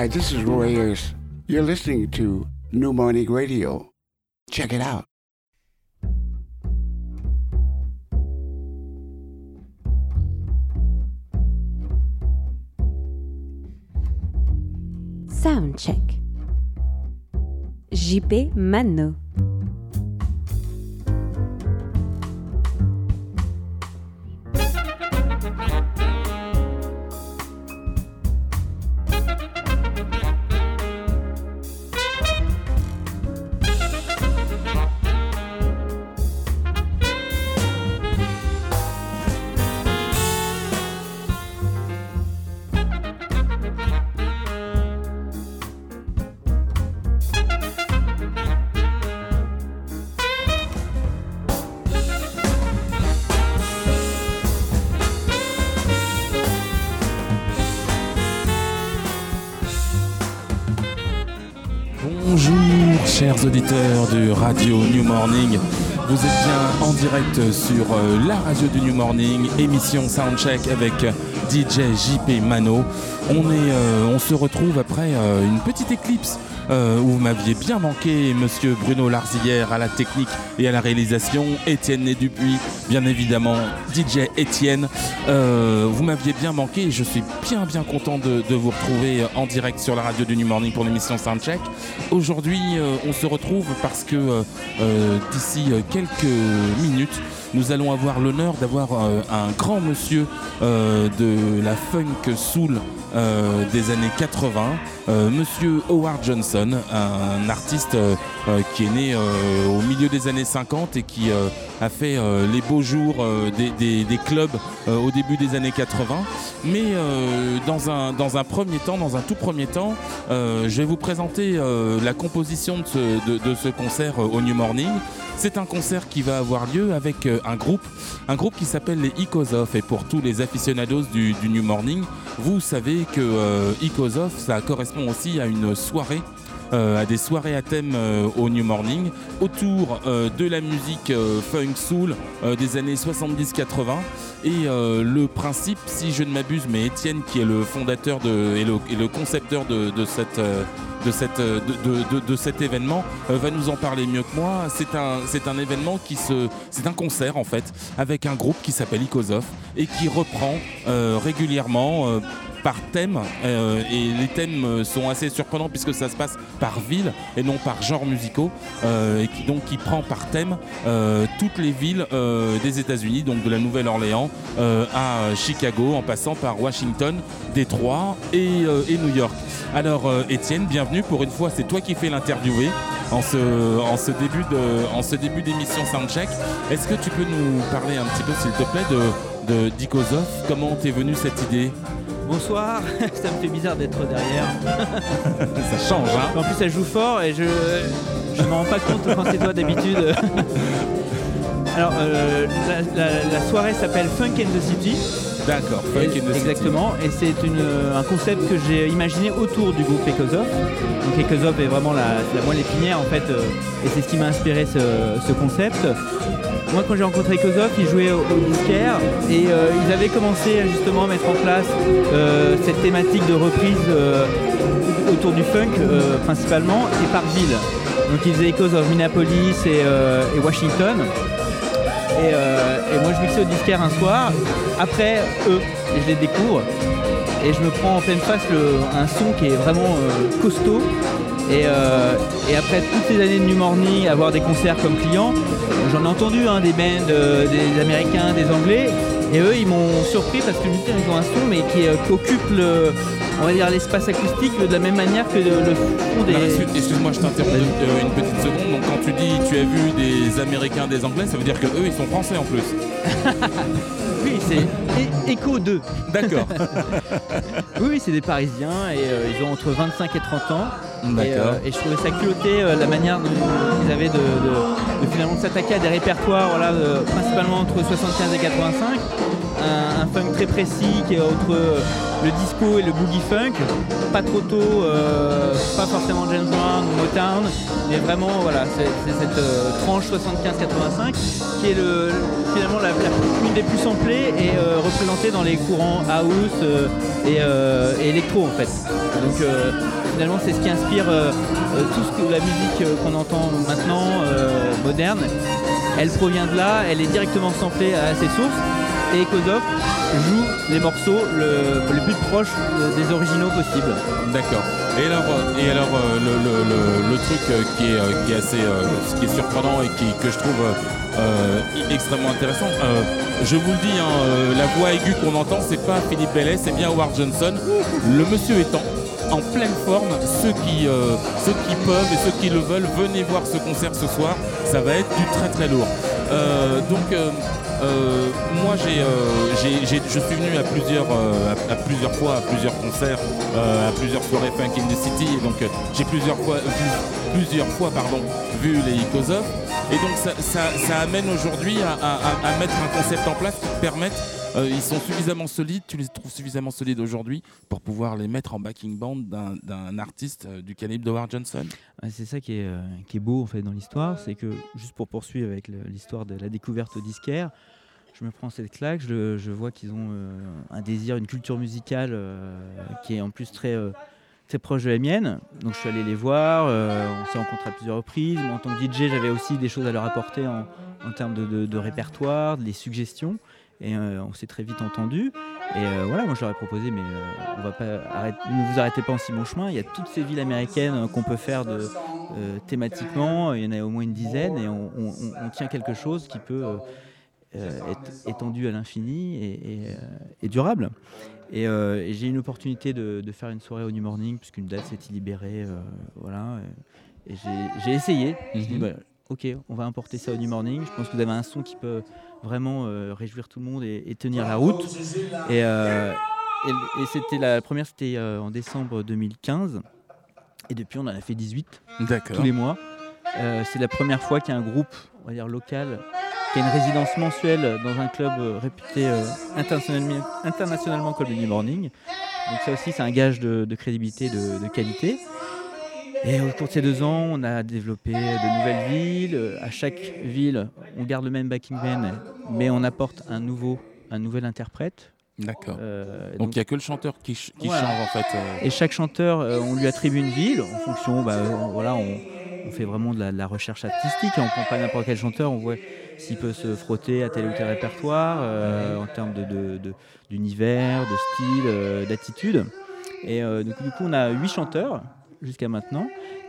Hi, this is Roy Ayers. You're listening to New Morning Radio. Check it out. Soundcheck. JP Mano. Radio New Morning. Vous êtes bien en direct sur euh, la radio du New Morning, émission Soundcheck avec DJ JP Mano. Euh, on se retrouve après euh, une petite éclipse euh, vous m'aviez bien manqué, monsieur Bruno Larzillière à la technique et à la réalisation, Étienne Né Dupuis, bien évidemment, DJ Étienne. Euh, vous m'aviez bien manqué et je suis bien bien content de, vous retrouver en direct sur la radio du New Morning pour l'émission Soundcheck. Aujourd'hui, euh, on se retrouve parce que d'ici quelques minutes, nous allons avoir l'honneur d'avoir un grand monsieur de la funk soul euh, des années 80, euh, monsieur Howard Johnson, un artiste euh, qui est né au milieu des années 50 et qui a fait les beaux jours des, clubs au début des années 80. Mais dans, un, dans un premier temps, dans un tout premier temps, je vais vous présenter la composition de ce, de, ce concert au New Morning. C'est un concert qui va avoir lieu avec un groupe, un groupe qui s'appelle les Icosoph. Et pour tous les aficionados du, du New Morning, vous savez que euh, ça correspond aussi à une soirée. euh, à des soirées à thème euh, au New Morning autour euh, de la musique funk soul des années 70-80 et le principe si je ne m'abuse mais Étienne qui est le fondateur et, le, concepteur de, cet événement va nous en parler mieux que moi. C'est un, événement qui se. C'est un concert en fait, avec un groupe qui s'appelle Icosoph et qui reprend régulièrement. Par thème euh, et les thèmes euh, sont assez surprenants puisque ça se passe par ville et non par genre musicaux euh, et qui donc qui prend par thème toutes les villes des États-Unis donc de la Nouvelle-Orléans à Chicago en passant par Washington, Détroit et, New York. Alors Étienne, bienvenue pour une fois, c'est toi qui fais l'interviewer en ce, en ce début de, en ce d'émission Soundcheck. Est-ce que tu peux nous parler un petit peu, s'il te plaît, de, de Comment t'es venue cette idée? Bonsoir, ça me fait bizarre d'être derrière. Ça change, hein En plus, elle joue fort et je je m'en rends pas compte quand c'est toi d'habitude. Alors, euh, la, la- la soirée s'appelle Funk in the City. D'accord, Funk in the City. Exactement, et c'est une, un concept que j'ai imaginé autour du groupe Ecosoft. Donc est vraiment la, la moelle épinière en fait, euh, et c'est ce qui m'a inspiré ce, ce concept. Moi, quand j'ai rencontré Ecosoft, ils jouaient au, au disquaire et euh, ils avaient commencé justement à mettre en place euh, cette thématique de reprise euh, autour du funk principalement et par ville. Donc ils faisaient Ecosoft Minneapolis et, Washington. Et, moi je mixais au disquaire un soir, après eux, je les découvre. Et je me prends en pleine face un son qui est vraiment costaud. Et, euh, et après toutes ces années de New Morning, avoir des concerts comme clients, j'en ai entendu hein, des bands, euh, des Américains, des Anglais. Et eux, ils m'ont surpris parce que je me ils ont un son, mais qui, euh, qui occupe le, on va dire l'espace acoustique de la même manière que le, le fond des. Excuse-moi, je t'interromps euh, une petite seconde. Donc, quand tu dis tu as vu des Américains, des Anglais, ça veut dire que eux, ils sont français en plus. Oui, c'est Echo 2. D'accord. Oui, oui, c'est des Parisiens et euh, ils ont entre 25 et 30 ans. Et, euh, et je trouvais ça culotté euh, la manière dont ils avaient de, de- de finalement s'attaquer à des répertoires, voilà, euh, principalement entre 75 et 85. un, un funk très précis qui est entre le disco et le boogie funk, pas trop tôt, pas forcément James Brown ou Motown, mais vraiment voilà, c'est cette tranche 75-85 qui est le, finalement la, la- une des plus samplées et représentée dans les courants house et, électro en fait. Donc finalement c'est ce qui inspire euh, euh, tout ce que la musique euh, qu'on entend maintenant moderne. Elle provient de là, elle est directement samplée à ses sources et Kozov joue les morceaux le, plus proche des originaux possible. D'accord. Et alors, et alors le, truc qui, est, assez qui est surprenant et que je trouve extrêmement intéressant, je vous le dis, hein, la voix aiguë qu'on entend, c'est pas Philippe Bellet, c'est bien Howard Johnson. Le monsieur étant en pleine forme, ceux qui, euh, ceux qui peuvent et ceux qui le veulent, venez voir ce concert ce soir, ça va être du très très lourd. Euh, donc euh, moi j'ai, je suis venu à plusieurs, fois, à plusieurs concerts, à plusieurs soirées Funk in the City, et donc j'ai plusieurs fois vu, plusieurs fois pardon, les Icosov. Et donc ça, amène aujourd'hui à- à mettre un concept en place qui permette, euh, ils sont suffisamment solides, tu les trouves suffisamment solides aujourd'hui pour pouvoir les mettre en backing band d'un, artiste euh, du calibre de Howard Johnson. C'est ça qui est, euh, qui est beau en fait dans l'histoire, c'est que juste pour poursuivre avec l'histoire de la découverte disquaire, je me prends cette claque, je, vois qu'ils ont un désir, une culture musicale qui est en plus très, très proche de la mienne. Donc je suis allé les voir, on s'est rencontrés à plusieurs reprises. Moi en tant que DJ, j'avais aussi des choses à leur apporter en, termes de répertoire, des suggestions. Et euh, on s'est très vite entendu. Et euh, voilà, moi je leur ai proposé, mais euh, on va pas arrêter, ne vous arrêtez pas en si bon chemin. Il y a toutes ces villes américaines qu'on peut faire de, thématiquement. Il y en a au moins une dizaine et on, on- on- on tient quelque chose qui peut être étendu à l'infini et, et, et durable. Et, et j'ai eu une opportunité de, de faire une soirée au New Morning puisqu'une date s'était libérée. voilà. Et j'ai- essayé. Je me suis dit, Mhm. bah, ok, on va importer ça au New Morning. Je pense que vous avez un son qui peut vraiment euh, réjouir tout le monde et, et tenir la route. Et, euh, et, et c'était la première, c'était euh, en décembre 2015. Et depuis, on en a fait 18 D'accord. tous les mois. Euh, c'est la première fois qu'il y a un groupe, on va dire local, qui a une résidence mensuelle dans un club euh, réputé euh, internationalement, internationalement comme le New Morning. Donc ça aussi, c'est un gage de, de crédibilité, de, de qualité. Et au cours de ces deux ans, on a développé de nouvelles villes. À chaque ville, on garde le même backing band, mais on apporte un nouveau, un nouvel interprète. D'accord. Euh, Donc il n'y a que le chanteur qui, ch- qui change en fait. euh, et chaque chanteur, euh, on lui attribue une ville en fonction, bah, voilà, on, on fait vraiment de la, de la recherche artistique. et On prend pas n'importe quel chanteur, on voit s'il peut se frotter à tel ou tel répertoire en termes de, de- de- d'univers, de style, d'attitude. Et donc, du coup, on a huit chanteurs jusqu'à maintenant,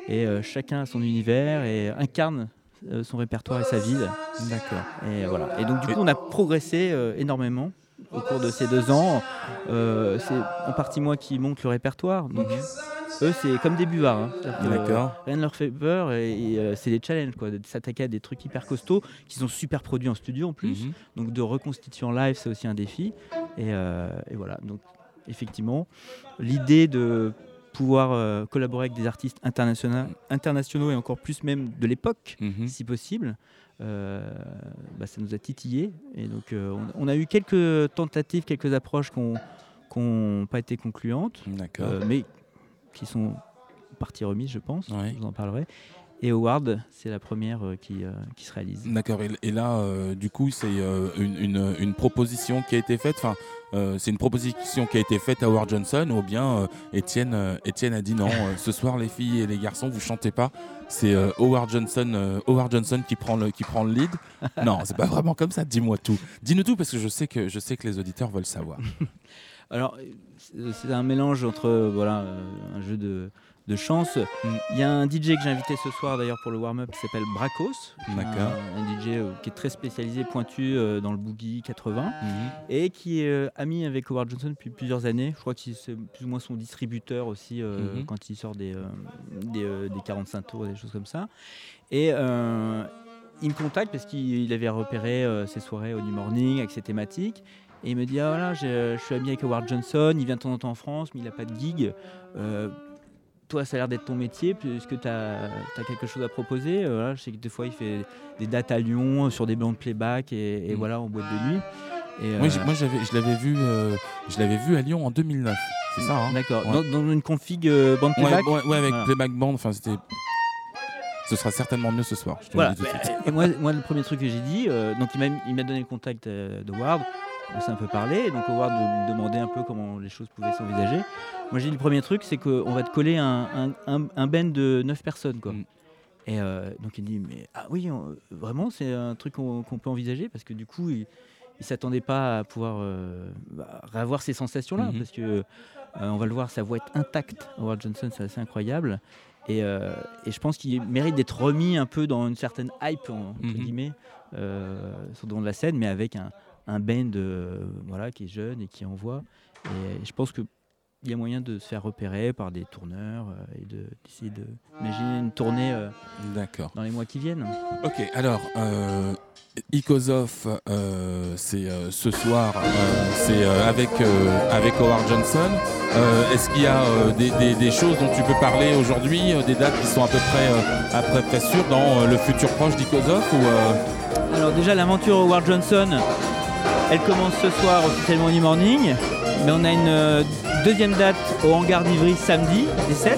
et euh, chacun a son univers et incarne euh, son répertoire et sa ville. D'accord. Et voilà. Et donc du coup, on a progressé euh, énormément au cours de ces deux ans. Euh, c'est en partie moi qui monte le répertoire. Donc eux, c'est comme des buvards. hein. D'accord. euh, Rien ne leur fait peur et, et, euh, c'est des challenges quoi, de s'attaquer à des trucs hyper costauds qui sont super produits en studio en plus. Mhm. Donc de reconstituer en live, c'est aussi un défi. Et, euh, et voilà. Donc effectivement, l'idée de pouvoir euh, collaborer avec des artistes internationaux, internationaux et encore plus même de l'époque, Mhm. si possible. euh, bah, ça nous a titillé et donc euh, on, on a eu quelques tentatives, quelques approches qui n'ont pas été concluantes, mais qui sont partie remise, je pense. Ouais. Je vous en parlerai. Et Howard, c'est la première euh, qui, euh, qui se réalise. D'accord. Et, et là, euh, du coup, c'est une, une- une proposition qui a été faite. Enfin, c'est une proposition qui a été faite à Howard Johnson, ou bien Étienne, Étienne a dit non. ce soir, les filles et les garçons, vous chantez pas. C'est Howard Johnson, Howard Johnson qui prend le qui prend le lead. Non, c'est pas vraiment comme ça. Dis-moi tout. Dis-nous tout parce que je sais que je sais que les auditeurs veulent savoir. Alors, c'est- un mélange entre voilà, un jeu de, de chance. Mm. Il y a un DJ que j'ai invité ce soir d'ailleurs pour le warm-up qui s'appelle Bracos. D'accord. Un, un DJ euh, qui est très spécialisé, pointu euh, dans le boogie 80 Mhm. et qui est euh, ami avec Howard Johnson depuis plusieurs années. Je crois que c'est plus ou moins son distributeur aussi Mhm. quand il sort des, euh, des, euh, des 45 tours, des choses comme ça. Et il me contacte parce qu'il il avait repéré ses soirées au New Morning avec ses thématiques. Et il me dit, ah voilà, je suis ami avec Howard Johnson, il vient de temps en temps en France, mais il n'a pas de gig. Euh, toi, ça a l'air d'être ton métier, puisque tu as, quelque chose à proposer. Euh, voilà, je sais que des fois, il fait des dates à Lyon euh, sur des bancs de playback et, et Mhm. voilà, en boîte de nuit. Et, Moi, euh, moi, j'avais, je l'avais vu, je l'avais vu à Lyon en 2009. C'est ça, hein? D'accord. Ouais. Dans, dans une config band playback? ouais, ouais, avec Voilà. Playback Band. Enfin, c'était. Ce sera certainement mieux ce soir. Je te Voilà. le dis tout de suite. Et moi, moi, le premier truc que j'ai dit, euh, donc il m'a, il m'a donné le contact euh, de Ward. On s'est un peu parlé, et donc Howard me demandait un peu comment les choses pouvaient s'envisager. Moi, j'ai dit le premier truc, c'est qu'on va te coller un, un, un, band de 9 personnes, quoi. Mm. Et euh, donc il dit, mais ah oui, on- vraiment, c'est un truc qu'on, peut envisager parce que du coup, il, il s'attendait pas à pouvoir euh, bah, avoir ces sensations-là, Mhm. parce que euh, on va le voir, sa voix est intacte. Howard Johnson, c'est assez incroyable. Et, euh, et je pense qu'il mérite d'être remis un peu dans une certaine hype, en- entre Mhm. guillemets, sur le devant de la scène, mais avec un, un band euh, voilà, qui est jeune et qui envoie. Et je pense qu'il y a moyen de se faire repérer par des tourneurs euh, et de- d'essayer de, d'imaginer une tournée euh, dans les mois qui viennent. Ok, alors, euh, euh, c'est euh, ce soir, euh, c'est euh, avec, euh, avec Howard Johnson. Euh, Est-ce qu'il y a euh, des, des- des choses dont tu peux parler aujourd'hui, euh, des dates qui sont à peu près, euh, à peu près sûres dans euh, le futur proche d'Ikozov ou, euh, Alors déjà l'aventure Howard Johnson, elle commence ce soir officiellement New Morning, mais on a une euh, deuxième date au hangar d'Ivry samedi, les 7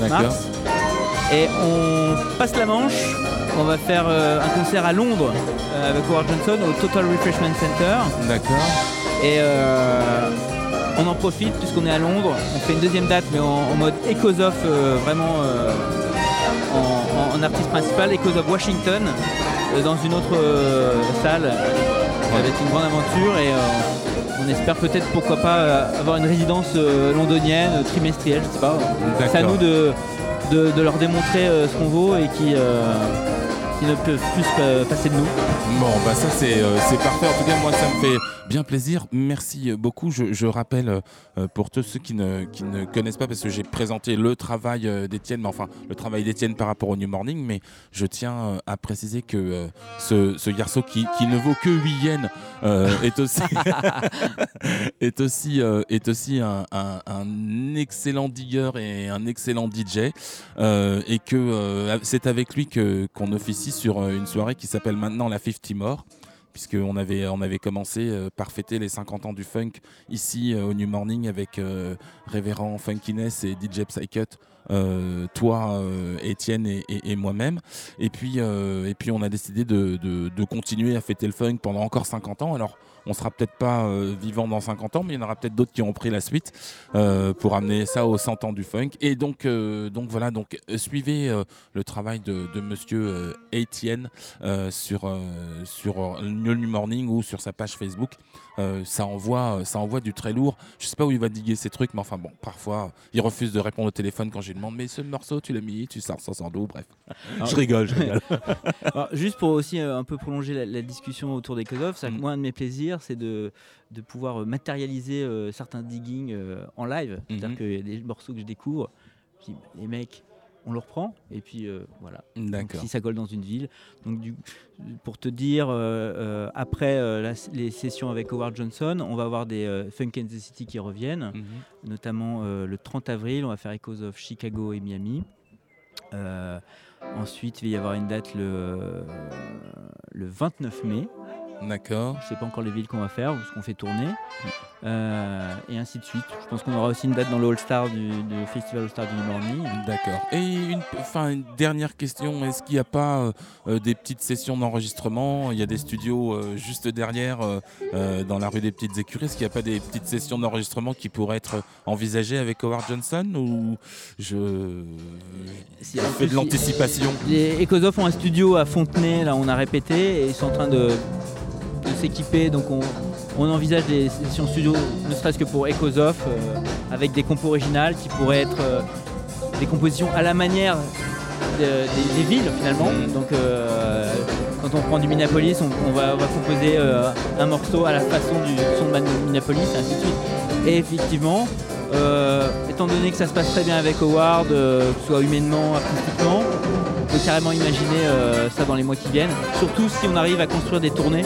D'accord. mars. Et on passe la Manche, on va faire euh, un concert à Londres euh, avec Howard Johnson au Total Refreshment Center. D'accord. Et euh, on en profite puisqu'on est à Londres. On fait une deuxième date mais en, en mode Echoes of euh, vraiment euh, en, en- en artiste principal, Echoes of Washington, dans une autre salle. Ça va être une grande aventure et euh, on espère peut-être pourquoi pas euh, avoir une résidence euh, londonienne trimestrielle, je sais pas. C'est à nous de, de- de leur démontrer ce qu'on vaut et qui, qui ne peuvent plus euh, passer de nous. Bon, bah ça c'est euh, c'est parfait. En tout cas, moi ça me fait bien plaisir. Merci euh, beaucoup. Je, rappelle pour tous ceux qui ne, connaissent pas, parce que j'ai présenté le travail euh, d'Étienne, mais enfin le travail d'Étienne par rapport au New Morning, mais je tiens à préciser que ce, garçon qui, ne vaut que 8 yens est aussi est aussi est aussi un, excellent digger et un excellent DJ et que c'est avec lui qu'on officie sur euh, une soirée qui s'appelle maintenant la 50 More puisqu'on avait, on avait commencé euh, par fêter les 50 ans du funk ici euh, au New Morning avec Révérend Funkiness et DJ Psycut, toi, Étienne et, moi-même. Et puis, on a décidé de, de- de continuer à fêter le funk pendant encore 50 ans. Alors on sera peut-être pas euh, vivant dans 50 ans, mais il y en aura peut-être d'autres qui ont pris la suite euh, pour amener ça aux 100 ans du funk. Et donc, euh, voilà, donc suivez le travail de, de Monsieur Étienne euh, sur New Morning ou sur sa page Facebook. Euh, ça envoie ça envoie du très lourd. Je sais pas où il va diguer ces trucs, mais enfin bon, parfois il refuse de répondre au téléphone quand je lui demande mais ce morceau tu l'as mis, tu sors sans d'eau, bref. je rigole, je rigole. Alors, juste pour aussi euh, un peu prolonger la, la discussion autour des que Mm. moi, un de mes plaisirs, c'est de, de pouvoir euh, matérialiser euh, certains diggings euh, en live. C'est-à-dire Mhm. qu'il y a des morceaux que je découvre, les mecs, on le reprend, et puis euh, voilà. Donc, D'accord. si ça colle dans une ville. Donc, du, pour te dire, euh, euh, après la- les sessions avec Howard Johnson, on va avoir des Funk in the City qui reviennent Mhm. notamment le 30 avril, on va faire Echoes of Chicago et Miami. Ensuite, il va y avoir une date le, le 29 mai. D'accord. Je ne sais pas encore les villes qu'on va faire ou ce qu'on fait tourner. Euh, et ainsi de suite. Je pense qu'on aura aussi une date dans le All-Star du, du Festival All-Star du New Morning. D'accord. Et une, une dernière question, est-ce qu'il n'y a pas euh, euh, des petites sessions d'enregistrement? Il y a des studios euh, juste derrière, dans la rue des Petites Écuries. Est-ce qu'il n'y a pas des petites sessions d'enregistrement qui pourraient être envisagées avec Howard Johnson Ou je, Si, je fais de l'anticipation? Les Echoes of ont un studio à Fontenay, là on a répété, et ils sont en train de, de s'équiper. Donc on, on envisage des sessions studio, ne serait-ce que pour Echoes of, euh, avec des compos originales qui pourraient être euh, des compositions à la manière de- des, des villes finalement. Mm. Donc euh, quand on prend du Minneapolis, on, on va, on va composer un morceau à la façon du son de Minneapolis, et ainsi de suite. Et effectivement, étant donné que ça se passe très bien avec Howard, que ce soit humainement, artistiquement, on peut carrément imaginer ça dans les mois qui viennent. Surtout si on arrive à construire des tournées.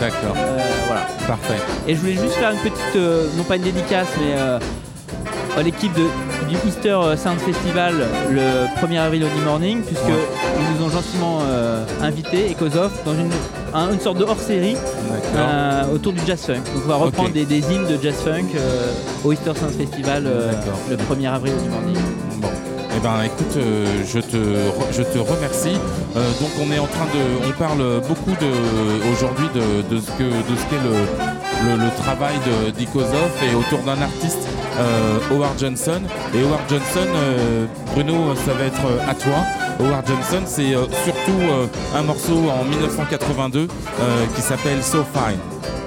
D'accord, Euh, voilà. parfait. Et je voulais juste faire une petite, euh, non pas une dédicace, mais euh, l'équipe de- du Easter Sound Festival le 1er avril au New Morning, puisque Ouais. ils nous ont gentiment euh, invités, Ecosoft, dans une, un- une sorte de hors-série euh, autour du jazz funk. Donc on va reprendre des, des hymnes de jazz funk euh, au Easter Sound Festival le 1er avril au New Morning. Bon, eh ben écoute, euh, je, te, je te remercie. Euh, donc on est en train de, on parle beaucoup de aujourd'hui de, ce qu'est le, travail de d'Ikozov et autour d'un artiste euh, Howard Johnson. Et Howard Johnson, Bruno, ça va être à toi. Howard Johnson, c'est surtout un morceau en 1982 euh, qui s'appelle So Fine.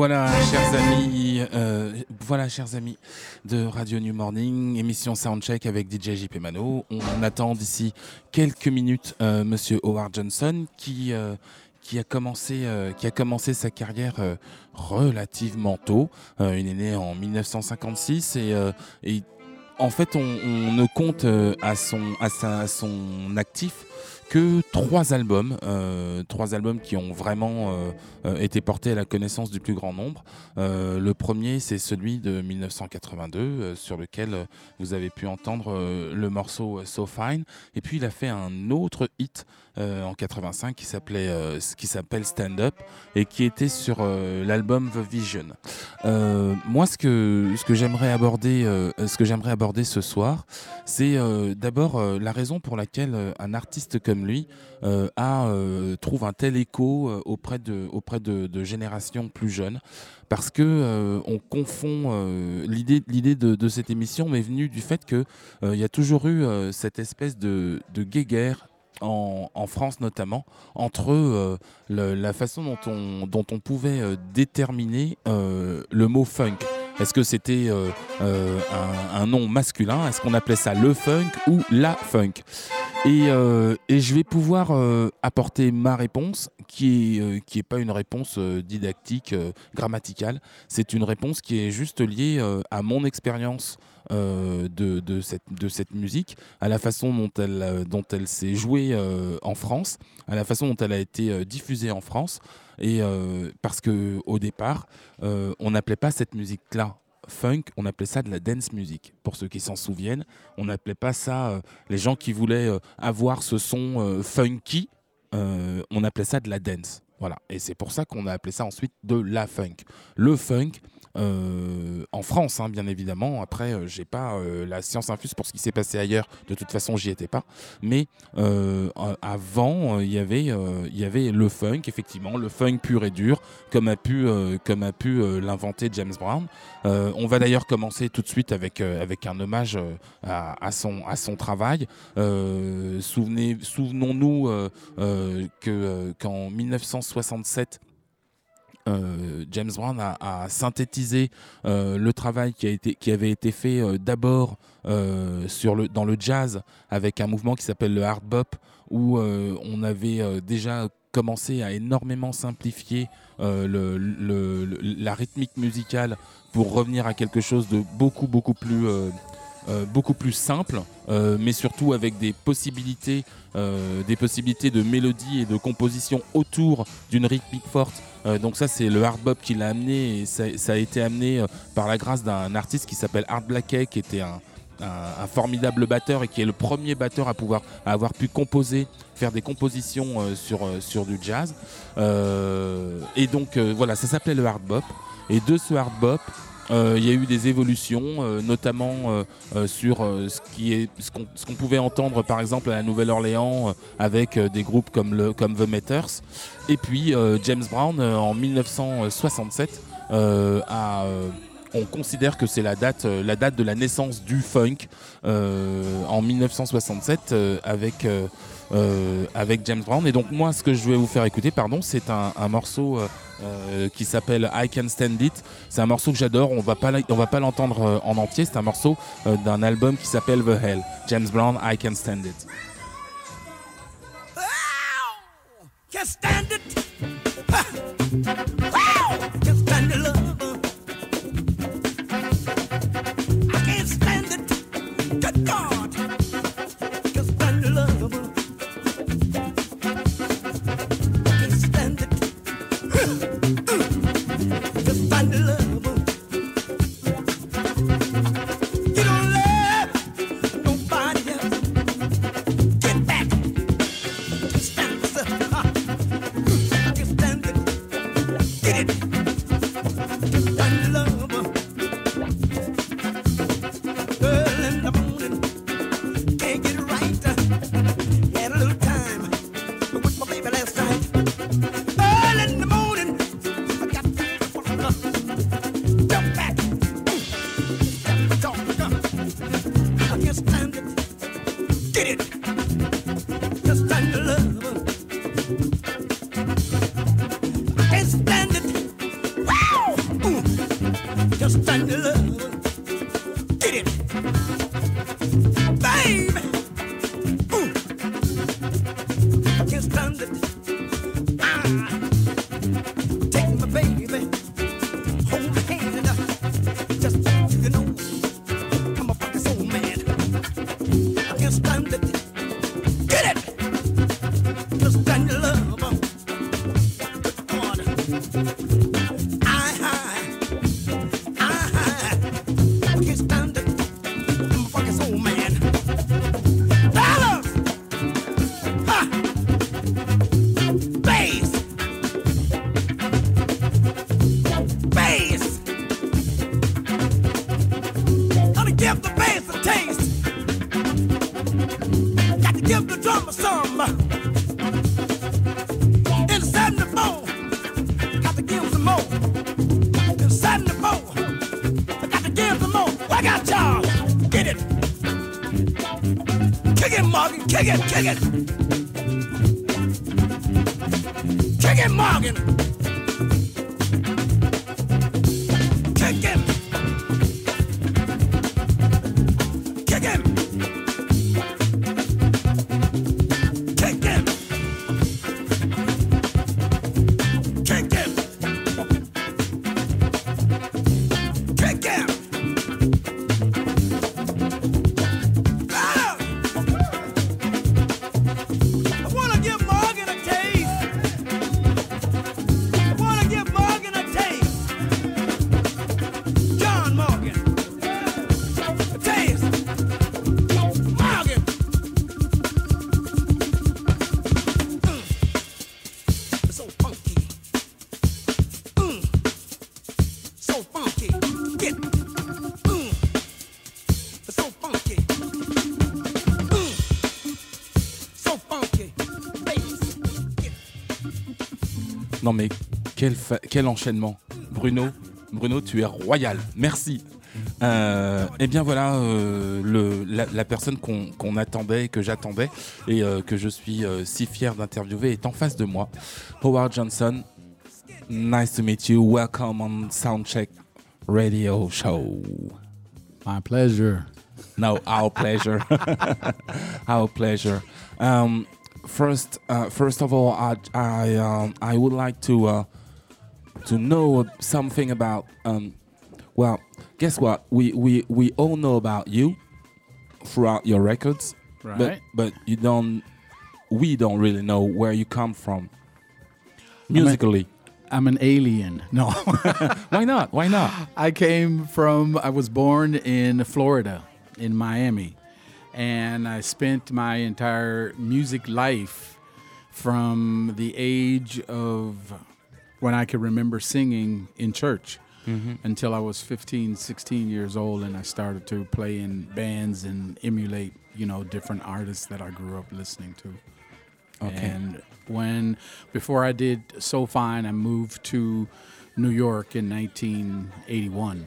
Voilà, chers amis, euh, voilà, chers amis de Radio New Morning, émission Soundcheck avec DJ JP Mano. On attend d'ici quelques minutes euh, Monsieur Howard Johnson qui euh, qui a commencé euh, qui a commencé sa carrière relativement tôt. Il est né en 1956 et, en fait on, ne compte à son à, à son actif que trois albums, euh, trois albums qui ont vraiment euh, euh, été portés à la connaissance du plus grand nombre. Le premier, c'est celui de 1982, euh, sur lequel vous avez pu entendre le morceau So Fine. Et puis il a fait un autre hit en 85 qui s'appelait, euh, qui s'appelle Stand Up et qui était sur euh, l'album The Vision. Euh, moi, ce que ce que j'aimerais aborder, euh, ce que j'aimerais aborder ce soir, c'est euh, d'abord euh, la raison pour laquelle euh, un artiste comme lui euh, a, euh, trouve un tel écho euh, auprès, de, auprès de, générations plus jeunes. Parce que euh, on confond euh, l'idée l'idée de, cette émission m'est venue du fait que euh, il y a toujours eu euh, cette espèce de, de guéguerre en, France notamment entre euh, la façon dont on, pouvait euh, déterminer euh, le mot funk. Est-ce que c'était un, nom masculin? Est-ce qu'on appelait ça le funk ou la funk? Et, je vais pouvoir apporter ma réponse, qui est, euh, qui est pas une réponse didactique, grammaticale. C'est une réponse qui est juste liée à mon expérience de, de, cette, de cette musique, à la façon dont elle, euh, dont elle s'est jouée euh, en France, à la façon dont elle a été euh, diffusée en France. Et euh, parce que au départ, euh, on n'appelait pas cette musique-là funk, on appelait ça de la dance music. Pour ceux qui s'en souviennent, on n'appelait pas ça euh, les gens qui voulaient euh, avoir ce son euh, funky, euh, on appelait ça de la dance. Voilà. Et c'est pour ça qu'on a appelé ça ensuite de la funk. Le funk, euh, en France, hein, bien évidemment. Après, euh, j'ai pas euh, la science infuse pour ce qui s'est passé ailleurs. De toute façon, j'y étais pas. Mais euh, euh, avant, euh, il y avait, euh, y avait le funk, effectivement, le funk pur et dur, comme a pu, euh, comme a pu euh, l'inventer James Brown. Euh, on va d'ailleurs commencer tout de suite avec, euh, avec un hommage euh, à, son, à son travail. Euh, souvenez, souvenons-nous euh, euh, que, euh, qu'en 1967, euh, James Brown a, synthétisé euh, le travail qui, avait été fait euh, d'abord dans le jazz avec un mouvement qui s'appelle le hard bop où on avait déjà commencé à énormément simplifier la rythmique musicale pour revenir à quelque chose de beaucoup beaucoup plus euh, beaucoup plus simple, euh, mais surtout avec des possibilités, euh, des possibilités de mélodie et de composition autour d'une rythmique forte. Donc ça, c'est le hard bop qui l'a amené et ça, a été amené par la grâce d'un artiste qui s'appelle Art Blakey, qui était un, formidable batteur et qui est le premier batteur à pouvoir à avoir pu composer, faire des compositions sur, sur du jazz. Et donc voilà, ça s'appelait le hard bop. Et de ce hard bop, il y a eu des évolutions, euh, notamment euh, euh, sur euh, ce qu'on pouvait entendre par exemple à la Nouvelle-Orléans euh, avec euh, des groupes comme le comme The Meters. Et puis euh, James Brown euh, en 1967 euh, a euh, on considère que c'est la date, euh, la date de la naissance du funk euh, en 1967 euh, avec, euh, euh, avec James Brown. Et donc moi, ce que je vais vous faire écouter, pardon, c'est un, morceau euh, euh, qui s'appelle I Can Stand It. C'est un morceau que j'adore. On va pas, on va pas l'entendre en entier. C'est un morceau d'un album qui s'appelle The Hell. James Brown, I Can Stand It. Stand it. I got y'all. Get it. Kick it, Morgan. Kick it, kick it. Kick it, Morgan. Fa- quel enchaînement. Bruno, Bruno, tu es royal. Merci. Euh, et bien voilà euh, le, la, la personne qu'on attendait, que j'attendais et euh, que je suis euh, si fier d'interviewer est en face de moi. Howard Johnson, nice to meet you. Welcome on Soundcheck Radio Show. My pleasure. No, our pleasure. our pleasure. Um, first, uh, first of all, I I, um, I would like to uh, to know something about. Um, well, guess what? We, we we all know about you throughout your records, but Right. but you don't. We don't really know where you come from. Musically, I'm an alien. No. why not? Why not? I came from, I was born in Florida, in Miami. And I spent my entire music life from the age of when I could remember singing in church mm-hmm. until I was 15, 16 years old. And I started to play in bands and emulate, you know, different artists that I grew up listening to. Okay. And when before I did So Fine, I moved to New York in 1981.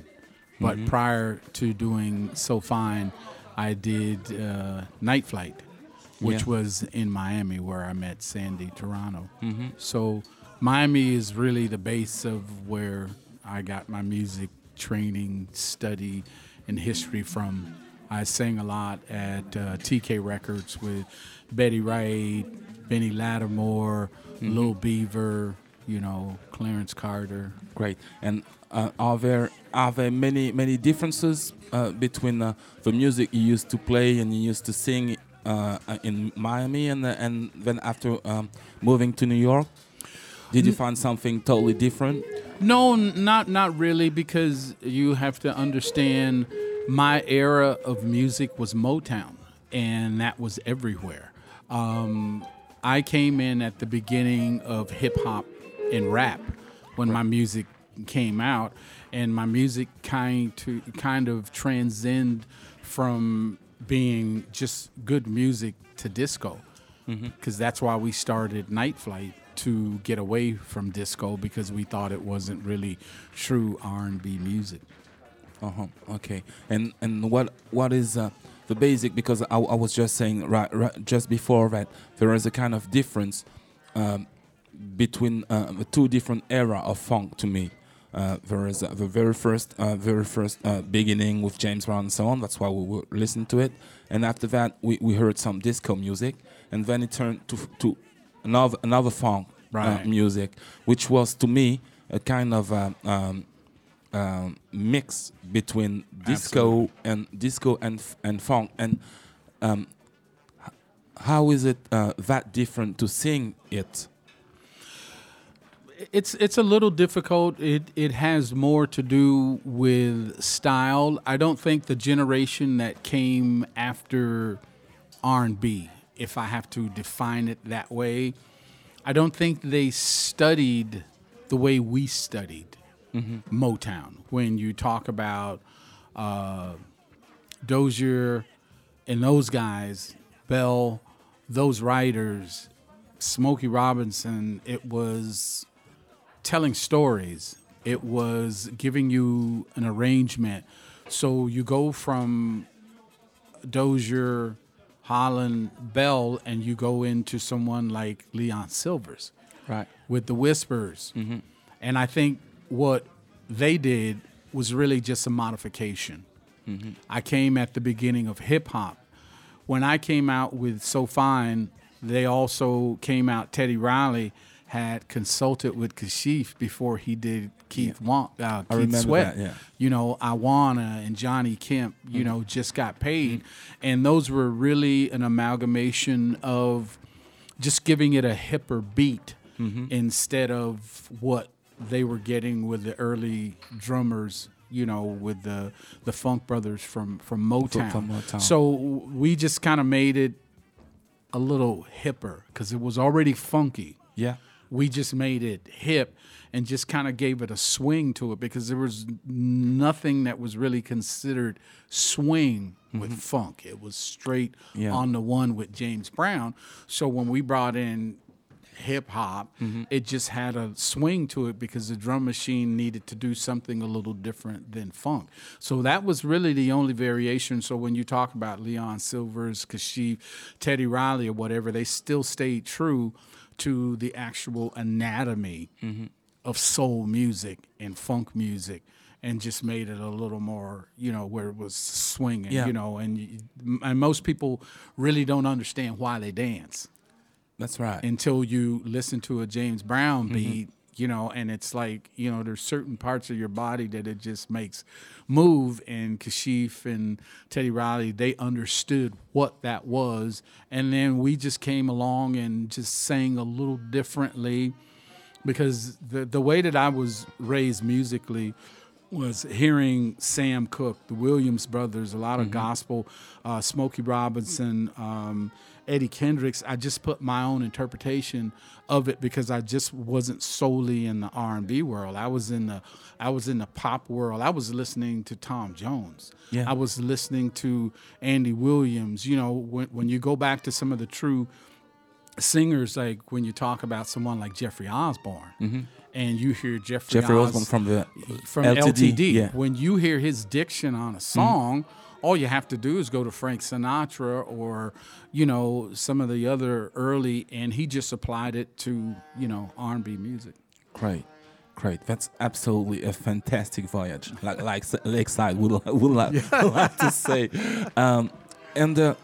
But mm-hmm. prior to doing So Fine, I did uh, Night Flight, which Yeah. was in Miami where I met Sandy Toronto. Mm-hmm. So Miami is really the base of where I got my music training, study, and history from. I sang a lot at uh, TK Records with Betty Wright, Benny Lattimore, Lil Beaver, you know, Clarence Carter. Great. And uh, are there are there many many differences uh, between uh, the music you used to play and you used to sing uh, in Miami and and then after um, moving to New York? Did you find something totally different? No, not not really, because you have to understand my era of music was Motown, and that was everywhere. Um, I came in at the beginning of hip hop and rap when my music came out, and my music kind to kind of transcend from being just good music to disco, because that's why we started Night Flight to get away from disco because we thought it wasn't really true R&B music. Uh-huh. Okay. And and what what is uh, the basic? Because I, I was just saying right, right just before that there is a kind of difference um, between uh, the two different era of funk to me. Uh, there is uh, the very first, uh, very first uh, beginning with James Brown and so on. That's why we listening to it. And after that, we, we heard some disco music, and then it turned to to another another funk uh, music, which was to me a kind of uh, um, um, mix between disco and disco and f- and funk. And um, how is it uh, that different to sing it? it's it's a little difficult. It it has more to do with style. I don't think the generation that came after R and B, if I have to define it that way, I don't think they studied the way we studied Motown. When you talk about uh, Dozier and those guys, Bell, those writers, Smokey Robinson, it was telling stories. It was giving you an arrangement. So you go from Dozier, Holland, Bell, and you go into someone like Leon Silvers Right. with the Whispers. Mm-hmm. And I think what they did was really just a modification. Mm-hmm. I came at the beginning of hip hop. When I came out with So Fine, they also came out, Teddy Riley had consulted with Kashif before he did Keith, Wa- uh, Keith remember Sweat. that, yeah. You know, Iwana and Johnny Kemp, you mm-hmm. know, just got paid. Mm-hmm. And those were really an amalgamation of just giving it a hipper beat mm-hmm. instead of what they were getting with the early drummers you know with the the funk brothers from from motown, from Motown. so we just kind of made it a little hipper because it was already funky Yeah. We just made it hip and just kind of gave it a swing to it because there was nothing that was really considered swing with mm-hmm. funk. It was straight Yeah. on the one with James Brown. So when we brought in hip hop, mm-hmm. it just had a swing to it because the drum machine needed to do something a little different than funk. So that was really the only variation. So when you talk about Leon Silvers, Kashif, Teddy Riley, or whatever, they still stayed true to the actual anatomy of soul music and funk music and just made it a little more, you know, where it was swinging, Yeah. you know, and and most people really don't understand why they dance That's right. until you listen to a James Brown Mm-hmm. You know, and it's like, you know, there's certain parts of your body that it just makes move. And Kashif and Teddy Riley, they understood what that was. And then we just came along and just sang a little differently because the, the way that I was raised musically was hearing Sam Cooke, the Williams brothers, a lot of gospel, uh, Smokey Robinson, um, Eddie Kendricks. I just put my own interpretation of it because I just wasn't solely in the R and B world. I was in the I was in the pop world. I was listening to Tom Jones. Yeah. I was listening to Andy Williams. You know, when when you go back to some of the true singers like when you talk about someone like Jeffrey Osborne mm-hmm. and you hear Jeffrey, Jeffrey Osborne from the from LTD, LTD, yeah. when you hear his diction on a mm. song all you have to do is go to Frank Sinatra or you know some of the other early and he just applied it to you know R&B music Great, great. That's absolutely a fantastic voyage. Like like Lakeside would would like, like to say, um, and uh,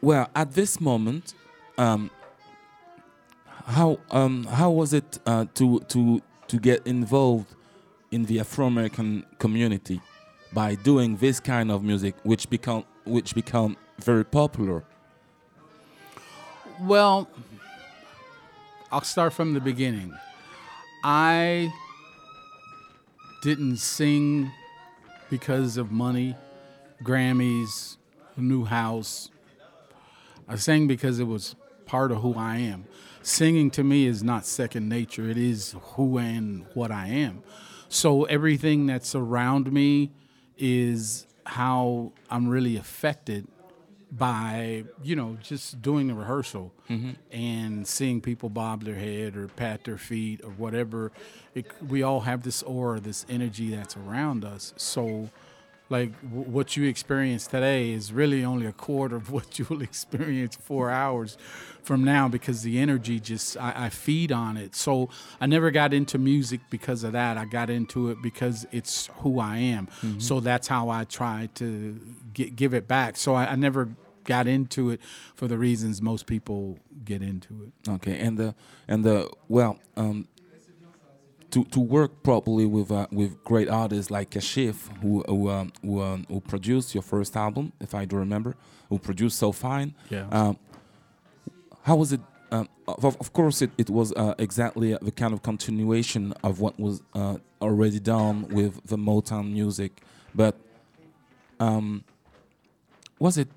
well, at this moment, um, how um, how was it uh, to to to get involved in the Afro American community by doing this kind of music, which become which become very popular? Well, I'll start from the beginning. I didn't sing because of money, Grammys, new house. I sang because it was part of who I am. Singing to me is not second nature. It is who and what I am. So everything that's around me is how I'm really affected by you know just doing the rehearsal mm-hmm. and seeing people bob their head or pat their feet or whatever. It, we all have this aura this energy that's around us. So like w- what you experience today is really only a quarter of what you will experience four hours from now because the energy just I, I feed on it. So i never got into music because of that. I got into it because it's who i am. So that's how i try to get, give it back. So I, I never got into it for the reasons most people get into it. Okay, and the and the well, um, to to work properly with uh, with great artists like Kashif, who who um, who, um, who produced your first album, if I do remember, who produced So Fine. Yeah. Um, how was it? Um, of, of course, it, it was uh, exactly the kind of continuation of what was uh, already done with the Motown music, but um, was it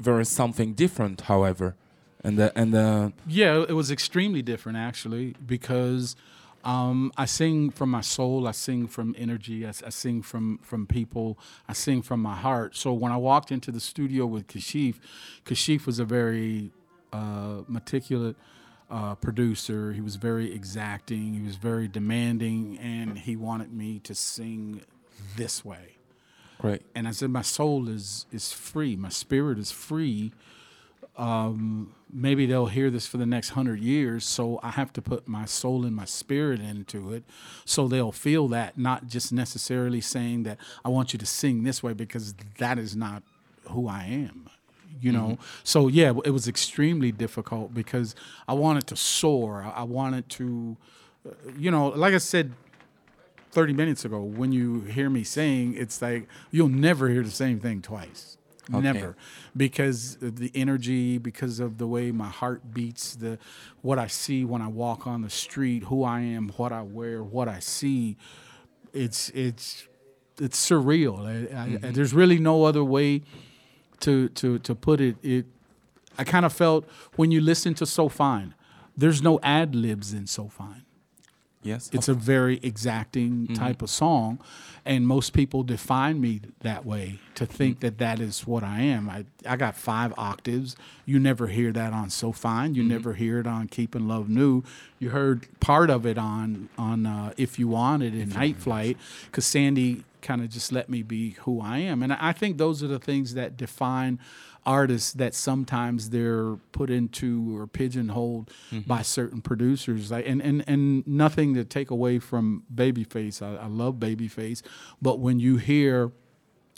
there is something different, however, and the and the Yeah, it was extremely different actually because um, I sing from my soul. I sing from energy. I sing from from people. I sing from my heart. So when I walked into the studio with Kashif, Kashif was a very uh, meticulous uh, producer. He was very exacting. He was very demanding, and he wanted me to sing this way. Right. And I said, my soul is is free. My spirit is free um, maybe they'll hear this for the next hundred years. So I have to put my soul and my spirit into it, so they'll feel that. Not just necessarily saying that I want you to sing this way because that is not who I am. You know, so yeah, it was extremely difficult because I wanted to soar. I I wanted to, uh, you know, like I said 30 minutes ago, when you hear me sing, it's like you'll never hear the same thing twice. Okay. Never. Because of the energy, because of the way my heart beats, the what I see when I walk on the street, who I am, what I wear, what I see, it's it's it's surreal. I, I, mm-hmm. there's really no other way to to to put it. It I kind of felt when you listen to So Fine, there's no ad libs in So Fine. Yes, It's a very exacting type of song, and most people define me that way to think that that is what I am. I I got five octaves. You never hear that on So Fine. You never hear it on Keeping Love New. You heard part of it on on uh, If You Want It in Night Flight, because Sandy kind of just let me be who I am, and I think those are the things that define artists that sometimes they're put into or pigeonholed mm-hmm. by certain producers. Like, and, and, and nothing to take away from Babyface. I, I love Babyface. But when you hear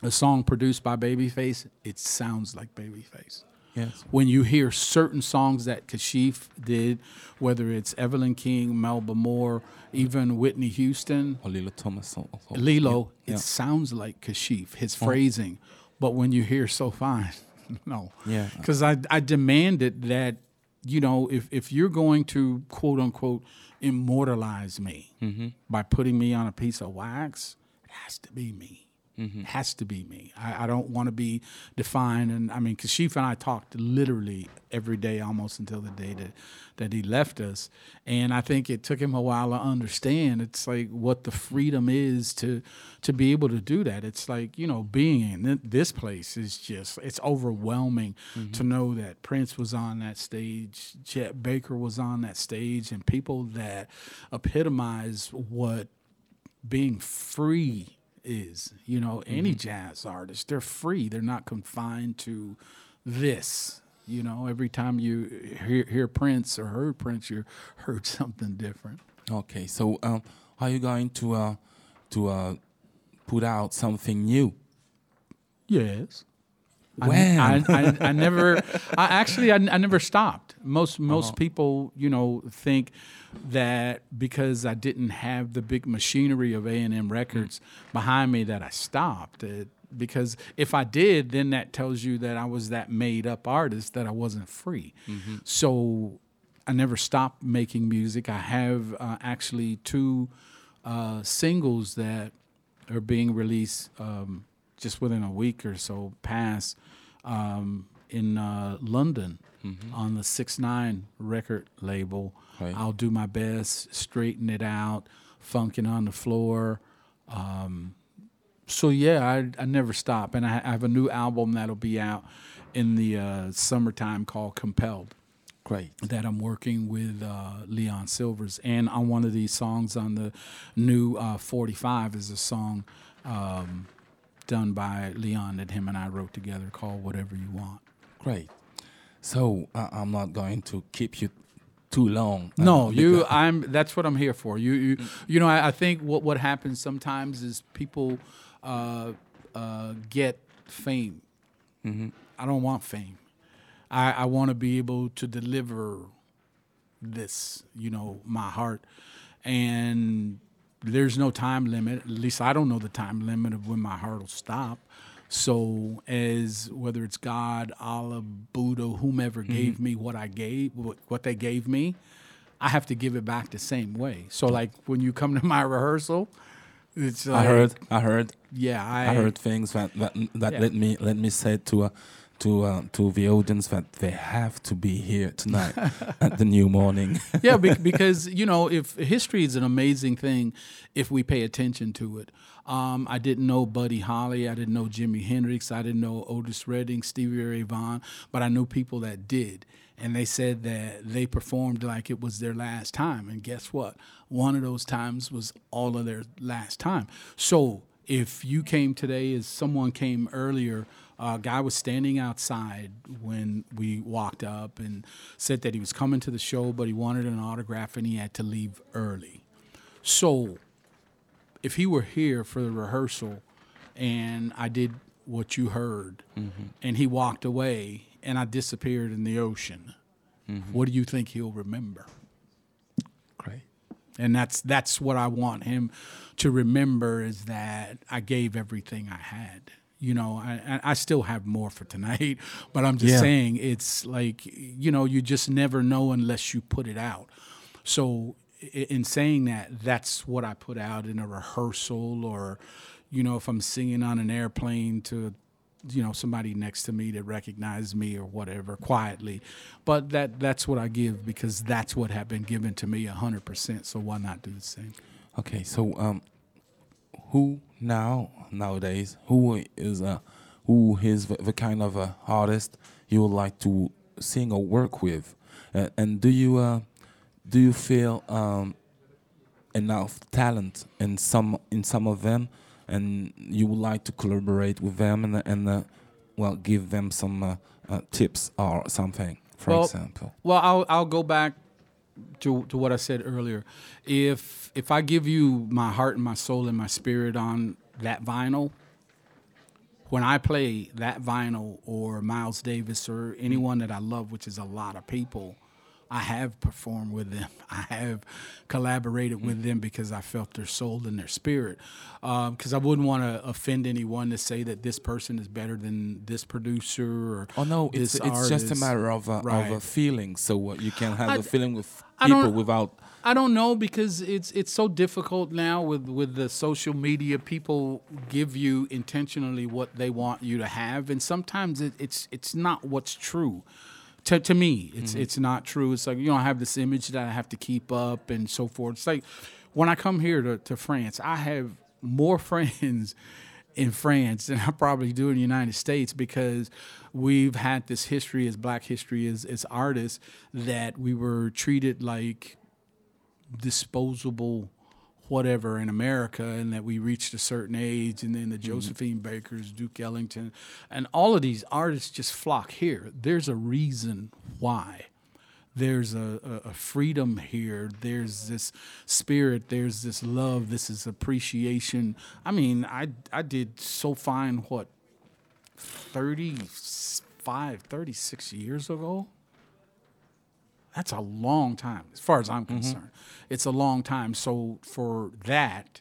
a song produced by Babyface, it sounds like Babyface. yes. When you hear certain songs that Kashif did, whether it's Evelyn King, Melba Moore, even Whitney Houston, Or Lilo Thomas. Lilo, Yeah. it sounds like Kashif, his uh-huh. phrasing. But when you hear So Fine, no. Yeah. Because I, I demanded that, you know, if, if you're going to quote unquote immortalize me Mm-hmm. by putting me on a piece of wax, it has to be me. Mm-hmm. Has to be me. I, I don't want to be defined. And I mean, Kashif and I talked literally every day almost until the day that, that he left us. And I think it took him a while to understand. It's like what the freedom is to to be able to do that. It's like, you know, being in this place is just, it's overwhelming to know that Prince was on that stage, Chet Baker was on that stage, and people that epitomize what being free is. You know, any jazz artist, they're free. They're not confined to this. You know, every time you hear, hear Prince or heard Prince, you heard something different. Okay, so um, are you going to uh, to uh, put out something new? Yes. I- When? I, I, I never, I actually, I, I never stopped. Most most people, you know, think that because I didn't have the big machinery of A and M Records behind me that I stopped. It, because if I did, then that tells you that I was that made up artist that I wasn't free. So I never stopped making music. I have uh, actually two uh, singles that are being released um, just within a week or so past. Um, in uh, London on the Six Nine record label. Right. I'll do my best, straighten it out, funking on the floor. Um, so yeah, I, I never stop, and I, I have a new album that'll be out in the uh, summertime called Compelled Great. that I'm working with uh, Leon Silvers, and on one of these songs on the new uh, 45 is a song um, done by Leon that him and I wrote together called "Whatever You Want." Great. So uh, I'm not going to keep you too long. uh, No, you. I'm. That's what I'm here for. You. You. You know. I, I think what what happens sometimes is people uh, uh, get fame. I don't want fame. I, I want to be able to deliver this. You know, my heart, and there's no time limit. At least I don't know the time limit of when my heart will stop. So, as whether it's God, Allah, Buddha, whomever gave me what I gave, what, what they gave me, I have to give it back the same way. So, like when you come to my rehearsal, it's like, I heard. I heard. yeah, I, I heard things that that, that Yeah. let me let me say to uh, to uh, to the audience that they have to be here tonight at the new morning. yeah, be- because you know, if history is an amazing thing, if we pay attention to it. Um, I didn't know Buddy Holly, I didn't know Jimi Hendrix, I didn't know Otis Redding, Stevie Ray Vaughan, but I knew people that did, and they said that they performed like it was their last time. And guess what? One of those times was all of their last time. So if you came today, as someone came earlier. A guy was standing outside when we walked up and said that he was coming to the show, but he wanted an autograph and he had to leave early. So, if he were here for the rehearsal and I did what you heard mm-hmm. and he walked away and I disappeared in the ocean, mm-hmm. what do you think he'll remember? Great. and that's that's what I want him to remember is that I gave everything I had. You know, I, I still have more for tonight, but I'm just Yeah. saying it's like you know you just never know unless you put it out. So in saying that, that's what I put out in a rehearsal, or you know, if I'm singing on an airplane to you know somebody next to me that recognizes me or whatever quietly but that that's what i give because that's what had been given to me 100% so why not do the same Okay, so um, who now nowadays who is uh, who is the, the kind of uh, artist you would like to sing or work with, uh, and do you uh, do you feel um, enough talent in some in some of them, and you would like to collaborate with them and and uh, well give them some uh, uh, tips or something, for Well, example. Well, I'll I'll go back to to what I said earlier. If if I give you my heart and my soul and my spirit on that vinyl, when I play that vinyl or Miles Davis or anyone that I love, which is a lot of people, I have performed with them. I have collaborated with them because I felt their soul and their spirit. Because I wouldn't want to offend anyone to say that this person is better than this producer or Oh no, it's it's just a matter of a, of a feeling. So uh, you can have I- a feeling with people without. I don't know because it's it's so difficult now with with the social media. People give you intentionally what they want you to have, and sometimes it, it's it's not what's true. To, to me, it's mm-hmm. it's not true. It's like you know I have this image that I have to keep up and so forth. It's like when I come here to, to France, I have more friends in France than I probably do in the United States because we've had this history as Black history as as artists that we were treated like disposable whatever in America and that we reached a certain age and then the mm-hmm. Josephine Bakers, Duke Ellington, and all of these artists just flock here. There's a reason why. There's a, a, a freedom here. There's this spirit. There's this love. This is appreciation. I mean, I I did so fine what 35, 36 years ago that's a long time as far as I'm concerned. It's a long time. So for that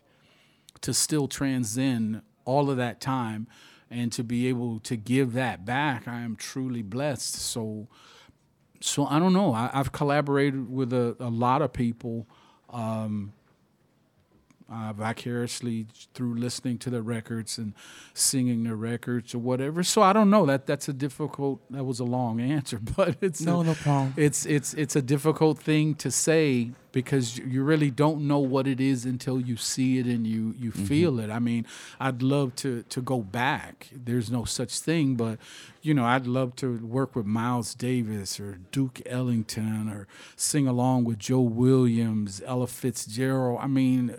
to still transcend all of that time and to be able to give that back, I am truly blessed. So so I don't know. I, I've collaborated with a, a lot of people. Um, uh, vicariously through listening to the records and singing the records or whatever. So I don't know that that's a difficult. That was a long answer, but it's No, a, no problem. It's it's it's a difficult thing to say because you really don't know what it is until you see it and you you feel it. I mean, I'd love to to go back. There's no such thing, but you know, I'd love to work with Miles Davis or Duke Ellington or sing along with Joe Williams, Ella Fitzgerald. I mean,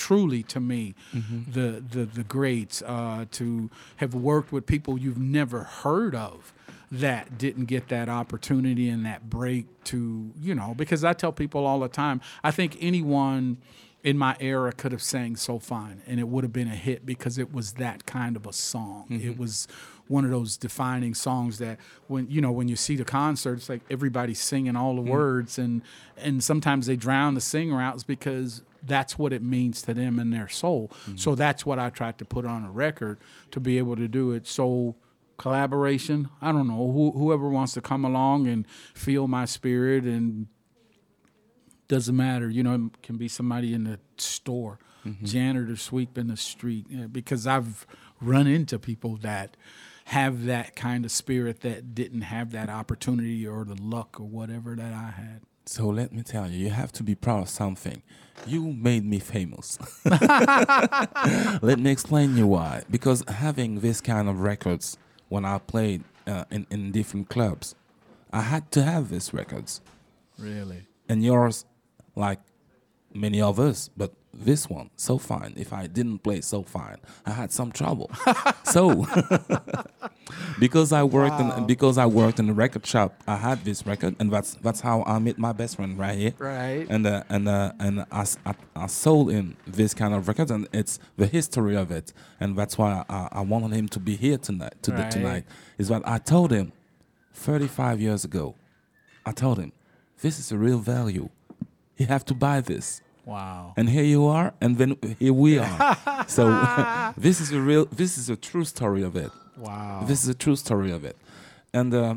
truly to me mm-hmm. the, the the greats uh, to have worked with people you've never heard of that didn't get that opportunity and that break to you know because I tell people all the time I think anyone in my era could have sang so fine and it would have been a hit because it was that kind of a song. It mm-hmm. was one of those defining songs that when you know when you see the concert it's like everybody's singing all the mm. words and and sometimes they drown the singer out because that's what it means to them in their soul. So mm-hmm. that's what i tried to put on a record to be able to do it. So collaboration i don't know. Who, whoever wants to come along and feel my spirit and doesn't matter. You know it can be somebody in the store mm-hmm. janitor sweeping the street eh, because i've run into people that have that kind of spirit that didn't have that opportunity or the luck or whatever that i had So let me tell you, you have to be proud of something. You made me famous. let me explain you why. Because having this kind of records when I played uh, in in different clubs, I had to have these records. really And yours, like many others, but this one so fine. If I didn't play so fine, I had some trouble. so because I worked in because I worked in the record shop, I had this record, and that's that's how I met my best friend right here. Right. And uh, and uh, and I, I, I sold him this kind of record, and it's the history of it, and that's why I, I wanted him to be here tonight. To the, Right. tonight is what I told him, thirty five years ago. I told him, this is a real value. You have to buy this wow. And here you are and then here we are. So this is a real this is a true story of it. Wow. This is a true story of it. And uh,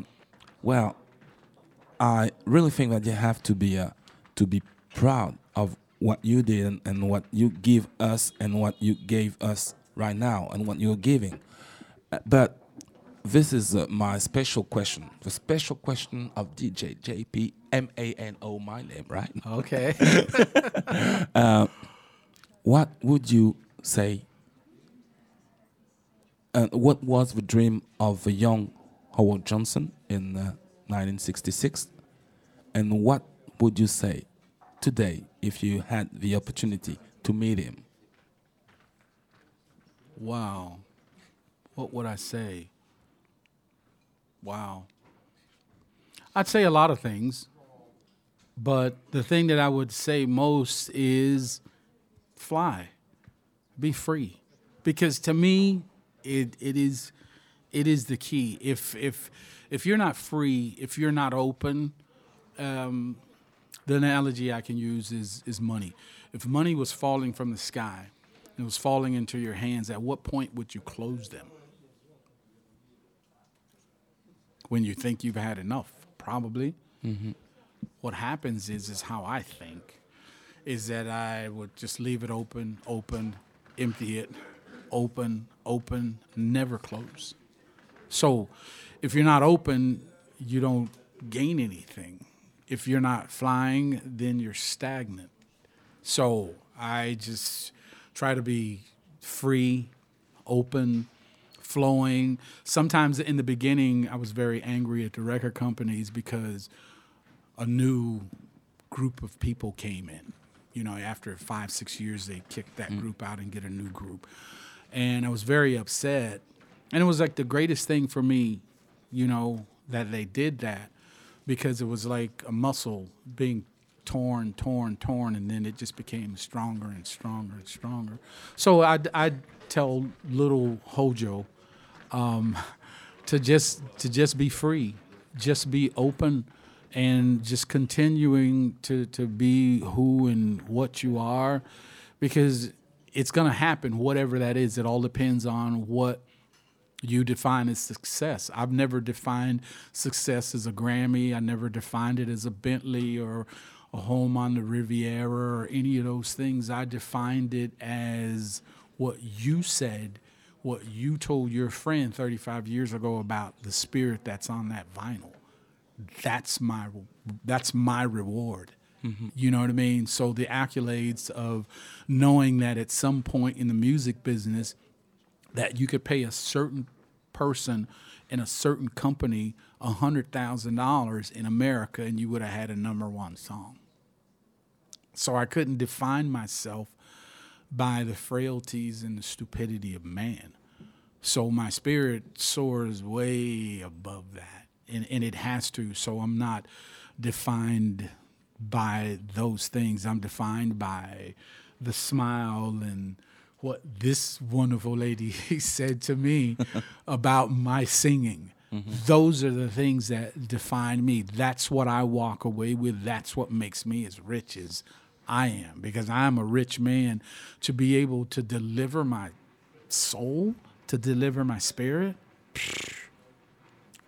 well i really think that you have to be uh, to be proud of what you did and, and what you give us and what you gave us right now and what you're giving. Uh, but this is uh, my special question the special question of dj jp m-a-n-o my name right okay what would you say? Uh, what was the dream of the young Howard Johnson in uh, 1966? And what would you say today if you had the opportunity to meet him? Wow. What would I say? Wow. I'd say a lot of things, but the thing that I would say most is fly, be free, because to me, it it is it is the key. If if if you're not free, if you're not open, um, the analogy I can use is is money. If money was falling from the sky, and it was falling into your hands, at what point would you close them? When you think you've had enough, probably. What happens is is how I think, is that I would just leave it open, open, empty it, open, open, never close. So if you're not open, you don't gain anything. If you're not flying, then you're stagnant. So I just try to be free, open, flowing. Sometimes in the beginning, I was very angry at the record companies because a new group of people came in. You know, after five, six years, they kicked that mm. group out and get a new group. And I was very upset. And it was like the greatest thing for me, you know, that they did that because it was like a muscle being torn, torn, torn, and then it just became stronger and stronger and stronger. So I'd, I'd tell little Hojo um, to just to just be free, just be open, and just continuing to to be who and what you are, because it's gonna happen. Whatever that is, it all depends on what you define as success. I've never defined success as a Grammy. I never defined it as a Bentley or a home on the Riviera or any of those things. I defined it as what you said, what you told your friend 35 years ago about the spirit that's on that vinyl. That's my that's my reward. Mm-hmm. You know what I mean? So the accolades of knowing that at some point in the music business that you could pay a certain person in a certain company a hundred thousand dollars in America and you would have had a number one song. So I couldn't define myself by the frailties and the stupidity of man. So my spirit soars way above that. And, and it has to. So I'm not defined by those things. I'm defined by the smile and what this wonderful lady said to me about my singing. Mm-hmm. Those are the things that define me. That's what I walk away with. That's what makes me as rich as I am because I'm a rich man to be able to deliver my soul, to deliver my spirit.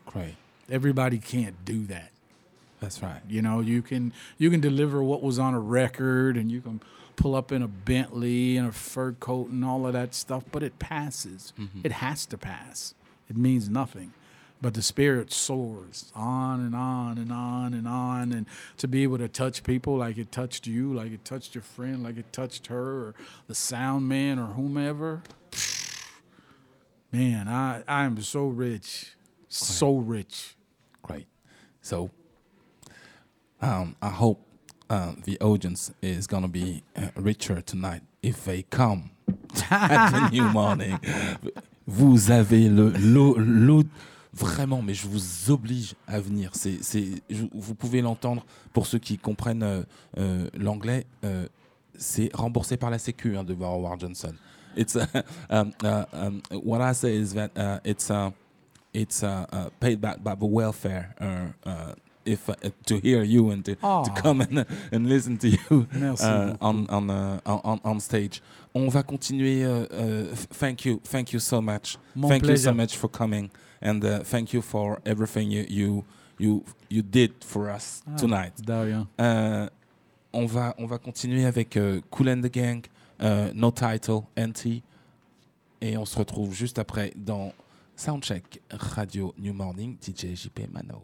Great. Everybody can't do that. That's right. You know, you can you can deliver what was on a record and you can pull up in a Bentley and a fur coat and all of that stuff, but it passes. Mm-hmm. It has to pass. It means nothing. But the spirit soars on and on and on and on and to be able to touch people like it touched you, like it touched your friend, like it touched her or the sound man or whomever. Man, I, I am so rich. So rich. Great. So, um, I hope uh, the audience is gonna be uh, richer tonight if they come at the new morning. Vous avez le, l'eau- l'eau- vraiment, mais je vous oblige à venir. C'est, vous pouvez l'entendre pour ceux qui comprennent euh, euh, l'anglais. euh, c'est remboursé par la Sécu hein, de voir Howard Johnson. It's uh, um, uh, um, what I say is that uh, it's it's uh, paid back by the welfare. Uh, uh, if uh, to hear you and to, to Aw. come and, and listen to you on on, uh, on on stage. On va continuer. Uh, uh, thank you, thank you so much. Mon thank you so much for coming, and uh, thank you for everything you you you, you did for us Ah, tonight. Euh, on, va, on va continuer avec euh, Cool and the Gang, euh, No Title, NT. Et on se retrouve juste après dans Soundcheck Radio New Morning, DJ JP Mano.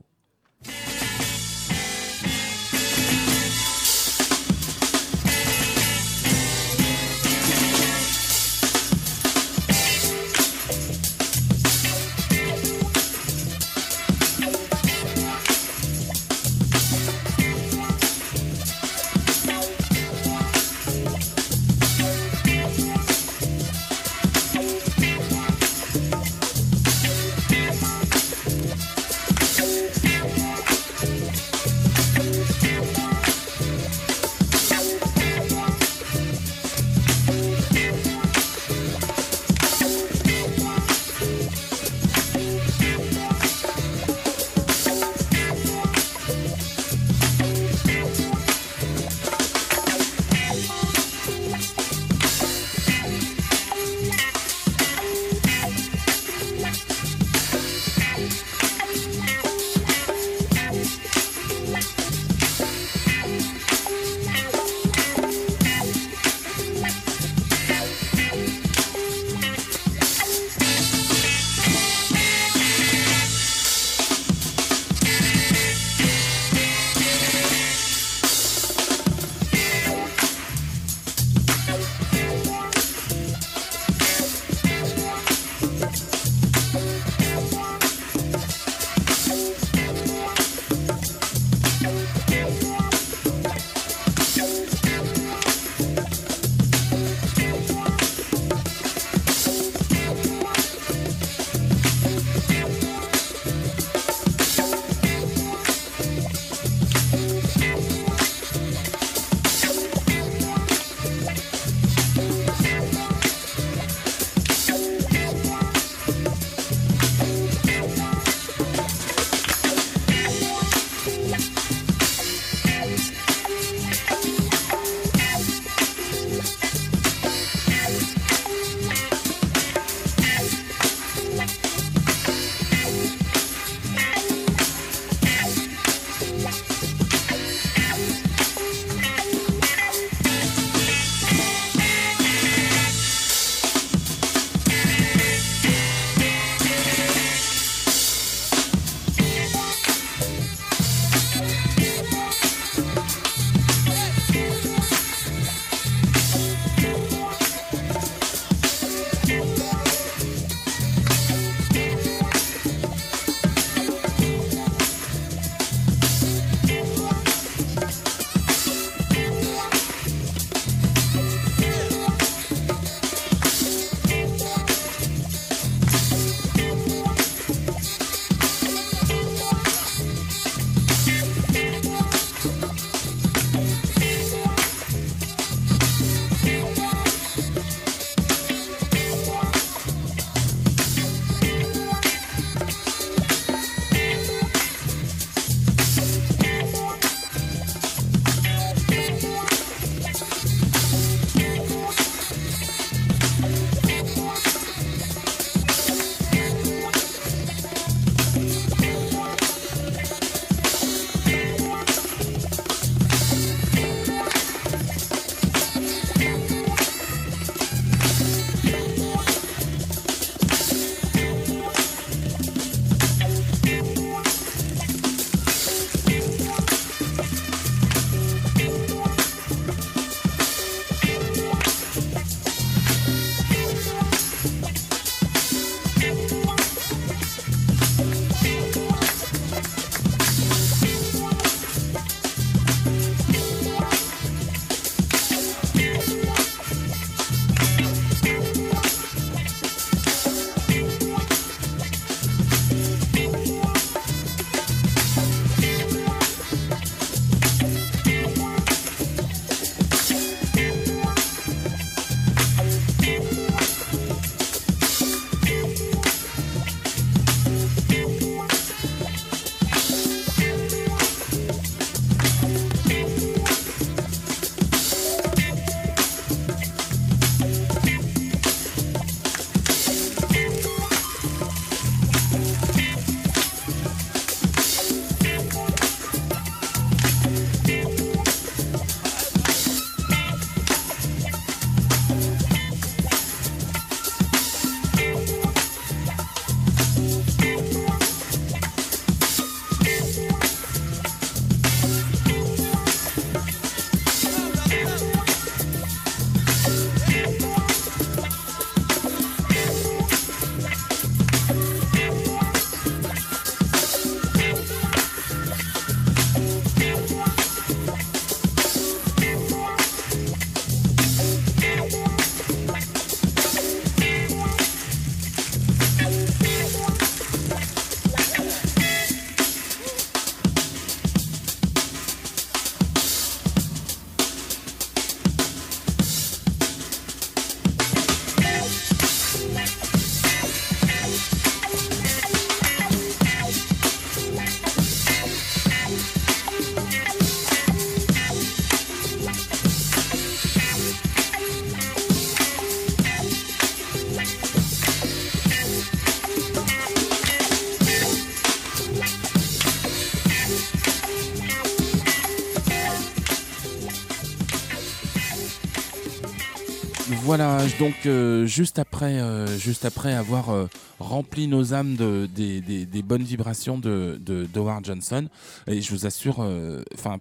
Voilà, donc euh, juste après, euh, juste après avoir euh, rempli nos âmes de, des, bonnes vibrations de, de, d'Howard Johnson, et je vous assure,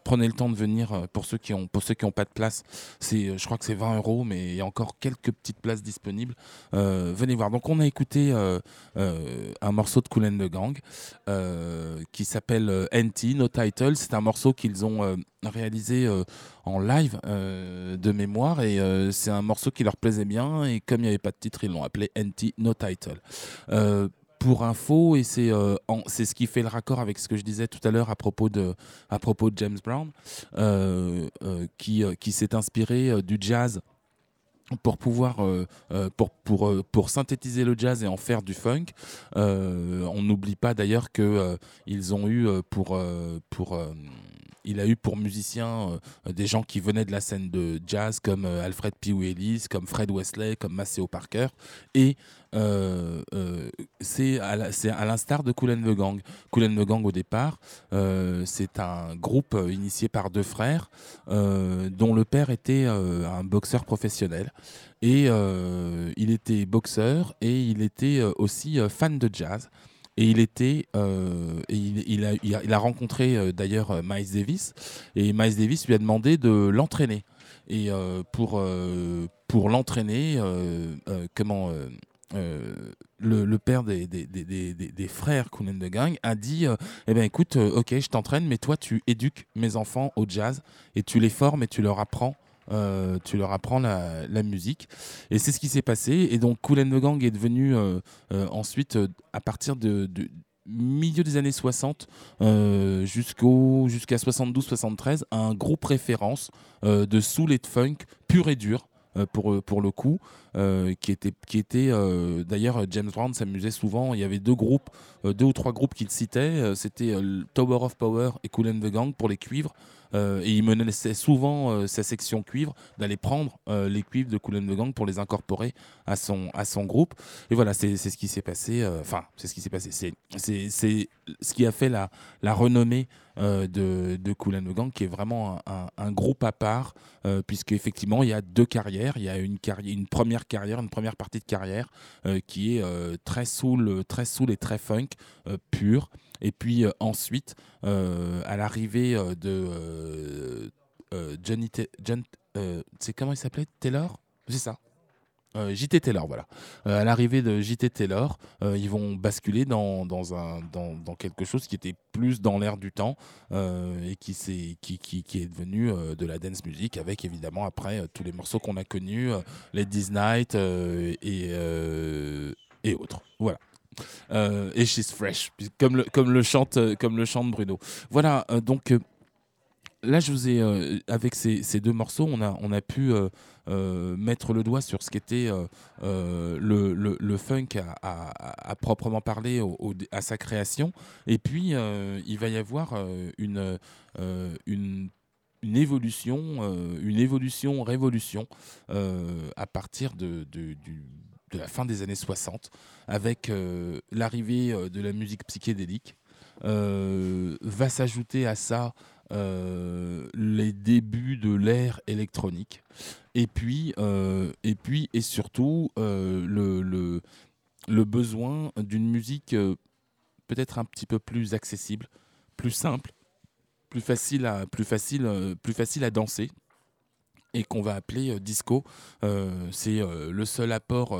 prenez le temps de venir pour ceux qui ont pour ceux qui ont pas de place. C'est, je crois que c'est 20 euros, mais il y a encore quelques petites places disponibles. Venez voir. Donc on a écouté un morceau de Kool the Gang qui s'appelle NT, No Title. C'est un morceau qu'ils ont réalisé en live euh, de mémoire et euh, c'est un morceau qui leur plaisait bien et comme il n'y avait pas de titre, ils l'ont appelé NT No Title. Euh, pour info, et c'est ce qui fait le raccord avec ce que je disais tout à l'heure à propos de à propos de James Brown, qui qui s'est inspiré du jazz pour pouvoir pour pour pour synthétiser le jazz et en faire du funk. On n'oublie pas d'ailleurs que ils ont eu pour pour il a eu pour musiciens euh, des gens qui venaient de la scène de jazz comme euh, Alfred P. Ellis, comme Fred Wesley, comme Maceo Parker et euh, c'est à l'instar de Kool and the Gang. And the Gang au départ, c'est un groupe initié par deux frères dont le père était un boxeur professionnel et il était boxeur et il était aussi fan de jazz. Et il était, euh, il, a, rencontré euh, d'ailleurs euh, Miles Davis, et Miles Davis lui a demandé de l'entraîner. Et pour, l'entraîner, comment le, père des, frères Kool and the Gang a dit Eh bien, écoute, ok, je t'entraîne, mais toi, tu éduques mes enfants au jazz et tu les formes et tu leur apprends. Euh, tu leur apprends la, musique et c'est ce qui s'est passé et donc Kool and the Gang est devenu euh, euh, ensuite à partir de, milieu des années 60 euh, jusqu'au jusqu'à 72-73 un groupe référence de soul et de funk pur et dur pour, pour le coup, qui était, qui était d'ailleurs James Brown s'amusait souvent. Il y avait deux groupes, deux ou trois groupes qu'il citait. C'était Tower of Power et Kool and the Gang pour les cuivres. Euh, et il menaçait souvent euh, sa section cuivre d'aller prendre euh, les cuivres de and the Gang pour les incorporer à son, à son groupe. Et voilà, c'est ce qui s'est passé. Enfin, c'est ce qui s'est passé. C'est ce qui a fait la, la renommée euh, de, de the Gang, qui est vraiment un, un- groupe à part, euh, puisque effectivement il y a deux carrières. Il y a une une première carrière, une première partie de carrière qui est très soul, très soul et très funk pur. Et puis euh, ensuite, euh, à l'arrivée euh, de Johnny, c'est comment il s'appelait? Taylor, c'est ça. JT Taylor, voilà. À l'arrivée de JT Taylor, ils vont basculer dans, quelque chose qui était plus dans l'air du temps et qui, est devenu de la dance music avec évidemment après tous les morceaux qu'on a connus, les This Night et autres. Voilà. Euh, et She's Fresh, comme le, comme le, chante, euh, comme le chante Bruno. Voilà, euh, donc euh, là, je vous ai, avec ces, ces deux morceaux, on a, on a pu mettre le doigt sur ce qu'était le, le, le funk à, proprement parler à sa création. Et puis, il va y avoir une, une, une évolution, une évolution, révolution à partir de, de, du- de la fin des années 60, avec euh, l'arrivée euh, de la musique psychédélique. Euh, va s'ajouter à ça les débuts de l'ère électronique. Et puis, et puis, et surtout, le, le, besoin d'une musique peut-être un petit peu plus accessible, plus simple, plus facile à, plus facile, plus facile à danser et qu'on va appeler euh, disco. Euh, c'est euh, le seul apport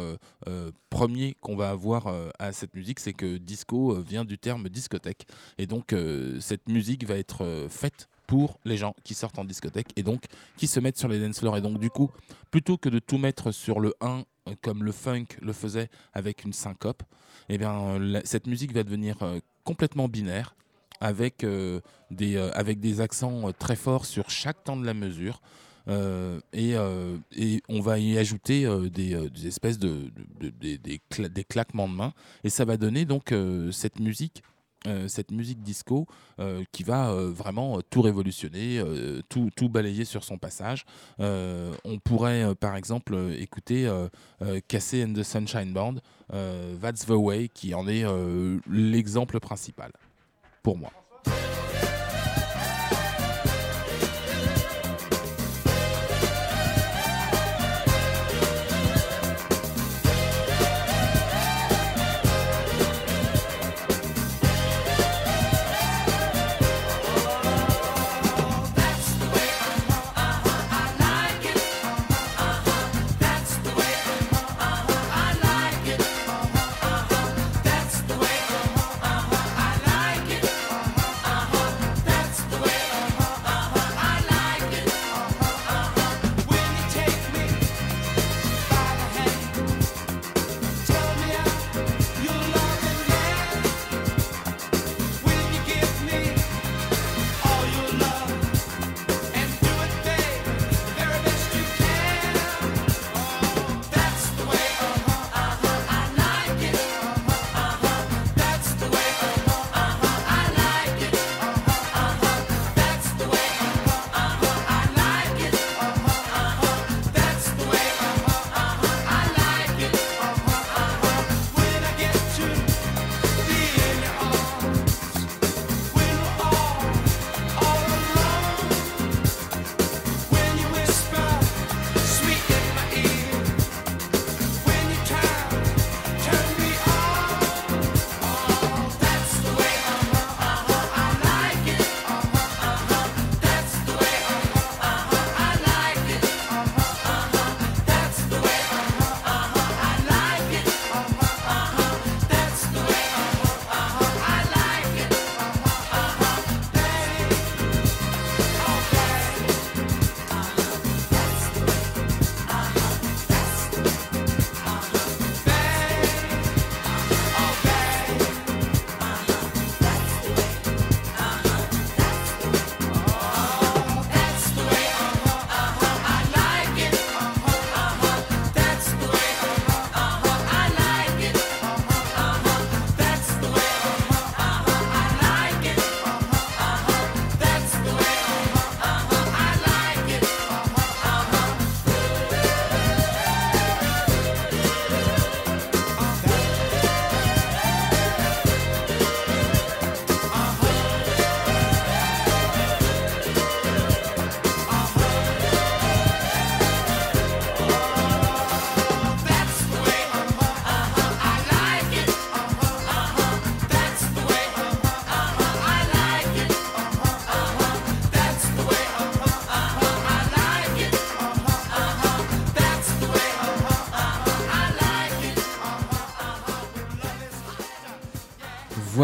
premier qu'on va avoir à cette musique, c'est que disco vient du terme discothèque. Et donc cette musique va être faite pour les gens qui sortent en discothèque et donc qui se mettent sur les dance floors. Et donc du coup, plutôt que de tout mettre sur le 1 euh, comme le funk le faisait avec une syncope, eh bien, cette musique va devenir complètement binaire avec, des, avec des accents très forts sur chaque temps de la mesure. Euh, et, euh, et on va y ajouter euh, des, espèces de, de- de- des- cla- des claquements de mains et ça va donner donc cette musique cette musique disco qui va vraiment tout révolutionner, tout, balayer sur son passage. On pourrait par exemple écouter Cassie and the Sunshine Band, That's the Way, qui en est l'exemple principal pour moi.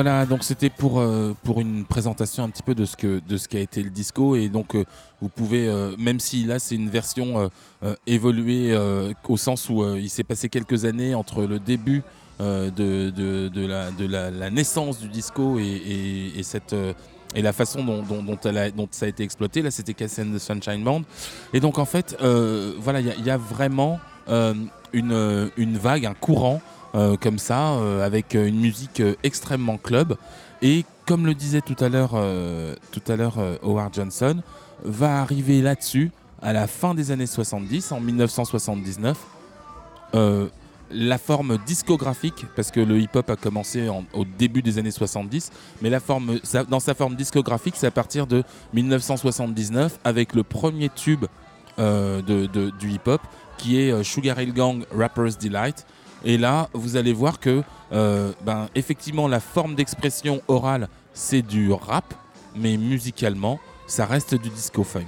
Voilà, donc c'était pour, euh, pour une présentation un petit peu de ce que de ce qu'a été le disco et donc euh, vous pouvez euh, même si là c'est une version évoluée au sens où il s'est passé quelques années entre le début de, de, la, de la, naissance du disco et, et, et cette et la façon dont, dont, ça a été exploité. Là, c'était Cass and the Sunshine Band. Et donc, en fait, voilà, il y, a- vraiment une, une vague, un courant comme ça, euh, avec euh, une musique euh, extrêmement club. Et comme le disait tout à l'heure, euh, euh, Howard Johnson, va arriver là-dessus à la fin des années 70, en 1979. euh, la forme discographique, parce que le hip-hop a commencé en- au début des années 70, mais la forme, dans sa forme discographique, c'est à partir de 1979 avec le premier tube euh, du hip-hop qui est euh, Sugar Hill Gang Rapper's Delight. Et là, vous allez voir que, euh, ben, effectivement, la forme d'expression orale, c'est du rap, mais musicalement, ça reste du disco funk.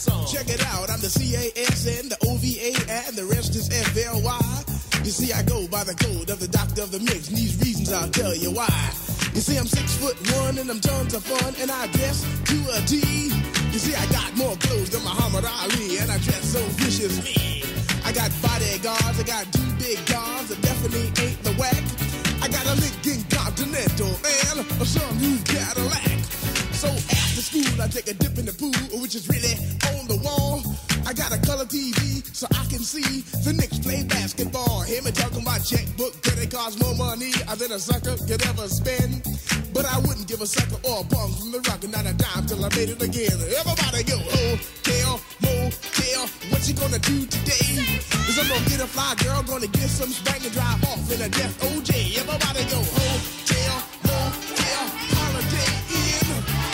Song. Check it out, I'm the C-A-S-N, the O-V-A, and the rest is F-L-Y. You see, I go by the code of the doctor of the mix, and these reasons I'll tell you why. You see, I'm six foot one, and I'm tons of fun, and I dress to a T. You see, I got more clothes than Muhammad Ali, and I dress so viciously. I got bodyguards, I got two big guns that definitely ain't the whack. I got a Lincoln Continental and a some new Cadillac. So after school, I take a dip in the pool, which is really on the wall. I got a color TV so I can see the Knicks play basketball. Hear me talking about checkbook, cause it costs more money than a sucker could ever spend. But I wouldn't give a sucker or a bum from the rock and not a dime till I made it again. Everybody go, hotel, motel, what you gonna do today? Cause I'm gonna get a fly girl, gonna get some spank and drive off in a death OJ. Everybody go, hotel, motel, holiday in.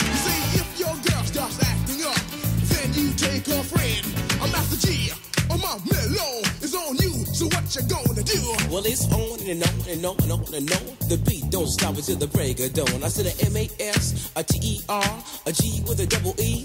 You see, if your girl starts acting up, then you take her friend. I'm Master G, on my mellow is on you, so what you gonna do? Well, it's on and on and on and on and on. The beat don't stop until the break of dawn. I said a M A S, a T E R, a G with a double E.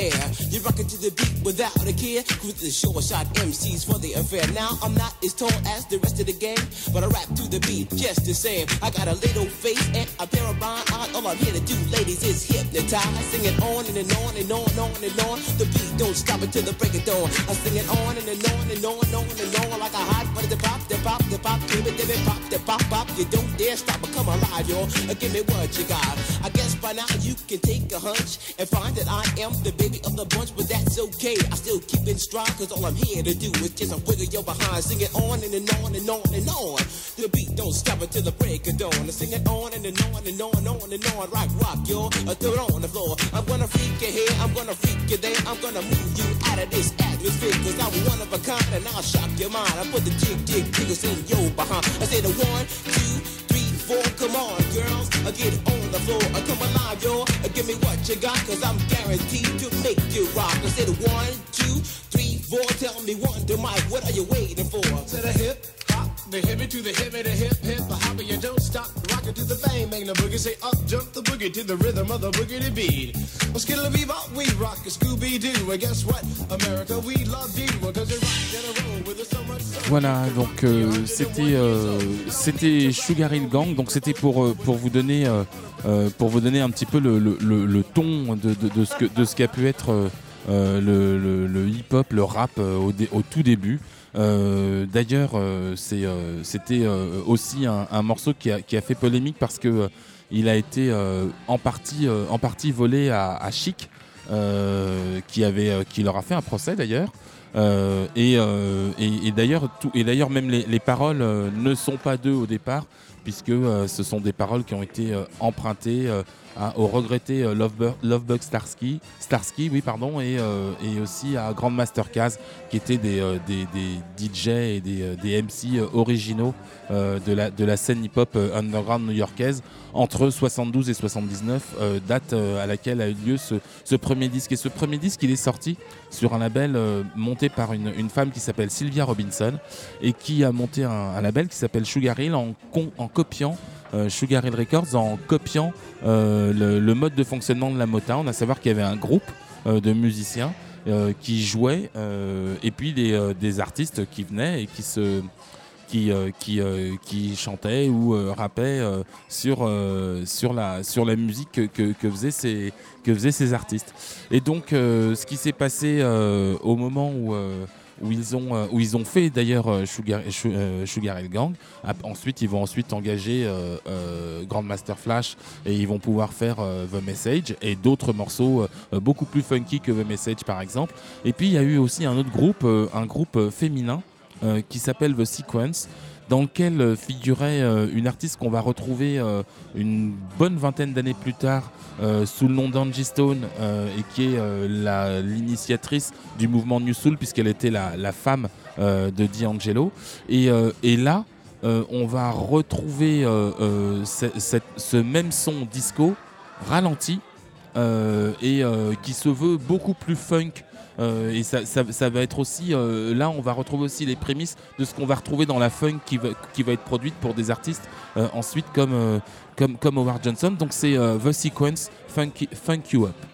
air. You rock it to the beat without a care. Cruise the short shot MCs for the affair. Now I'm not as tall as the rest of the gang, but I rap to the beat just the same. I got a little face and a pair of rhyme eyes. All I'm here to do, ladies, is hypnotize. Sing it on and, and on and on and on and on. The beat don't stop until the break of dawn. I sing it on and, and on and on and on and on like a hot butter. Pop, pop, the pop, give it, give it, pop, the pop, pop. You don't dare stop or come alive, y'all. Uh, Give me what you got. I guess by now you can take a hunch and find that I am the baby of the bunch, but that's okay. I still keep in stride, cause all I'm here to do is just a wiggle your behind. Sing it on and, and on and on and on. The beat don't stop until the break of dawn. I sing it on and, and on and on and on and on. Rock, rock, y'all. Uh, throw it on the floor. I'm gonna freak you here, I'm gonna freak you there. I'm gonna move you out of this atmosphere, cause I'm one of a kind and I'll shock your mind. I put the jig, jig, jig yo behind. I said a one, two, three, four. Come on, girls, I get on the floor. I come alive, yo. Uh, Give me what you got, cause I'm guaranteed to make you rock. I said a one, two, three, four. Tell me one, to Mike, what are you waiting for? To the hip hop, the hippie to the hippie, the hip hip, the hopper, you don't stop. Rock it to the bang, bang the boogie. Say up, jump the boogie to the rhythm of the boogie to beat. Well, skittle bebop, we rock a Scooby Doo. And guess what? America, we love you. Cause you rock in a row with us so much so. Voilà, donc euh, c'était euh, c'était Sugar Hill Gang, donc c'était pour euh, pour vous donner euh, pour vous donner un petit peu le, le, le- le ton de, de, de ce que de ce qu'a pu être le, le- le hip-hop, le rap au, dé- au tout début. Euh, D'ailleurs, euh, euh, c'était aussi un, morceau qui a, fait polémique parce que il a été en partie volé à, à Chic, qui leur a fait un procès d'ailleurs. Et, d'ailleurs, même les, les paroles ne sont pas d'eux au départ, puisque ce sont des paroles qui ont été empruntées à- au regretté euh, Lovebug, Starsky, oui pardon, et, euh, aussi à Grandmaster Caz, qui étaient des, euh, des, DJ et des, MC originaux de, la, scène hip-hop underground new-yorkaise entre 72 et 79, euh, date à laquelle a eu lieu ce, premier disque. Et ce premier disque, il est sorti sur un label monté par une, femme qui s'appelle Sylvia Robinson et qui a monté un, label qui s'appelle Sugar Hill en, copiant Sugar Hill Records, en copiant euh, le, mode de fonctionnement de la Motown, à savoir qu'il y avait un groupe euh, de musiciens euh, qui jouaient euh, et puis des, euh, artistes qui venaient et qui se qui, euh, qui, euh, qui chantaient ou euh, euh, sur, euh, sur, la, sur la musique que, que, ces, que faisaient ces artistes. Et donc, euh, ce qui s'est passé euh, au moment où, euh, où, ils ont, euh, où ils ont fait d'ailleurs euh, Sugar, Su- euh, Sugar Gang, ensuite, ils vont ensuite engager Grandmaster Flash et ils vont pouvoir faire The Message et d'autres morceaux beaucoup plus funky que The Message par exemple. Et puis, il y a eu aussi un autre groupe, un groupe féminin qui s'appelle The Sequence, dans lequel euh, figurait euh, une artiste qu'on va retrouver euh, une bonne vingtaine d'années plus tard sous le nom d'Angie Stone et qui est l'initiatrice du mouvement New Soul puisqu'elle était la, femme de D'Angelo. Et, et là, on va retrouver ce, même son disco ralenti et qui se veut beaucoup plus funk. Euh, et ça, va être aussi, euh, là on va retrouver aussi les prémices de ce qu'on va retrouver dans la funk qui va, être produite pour des artistes euh, ensuite comme, comme, comme Howard Johnson. Donc c'est The Sequence Funk, Funk You Up.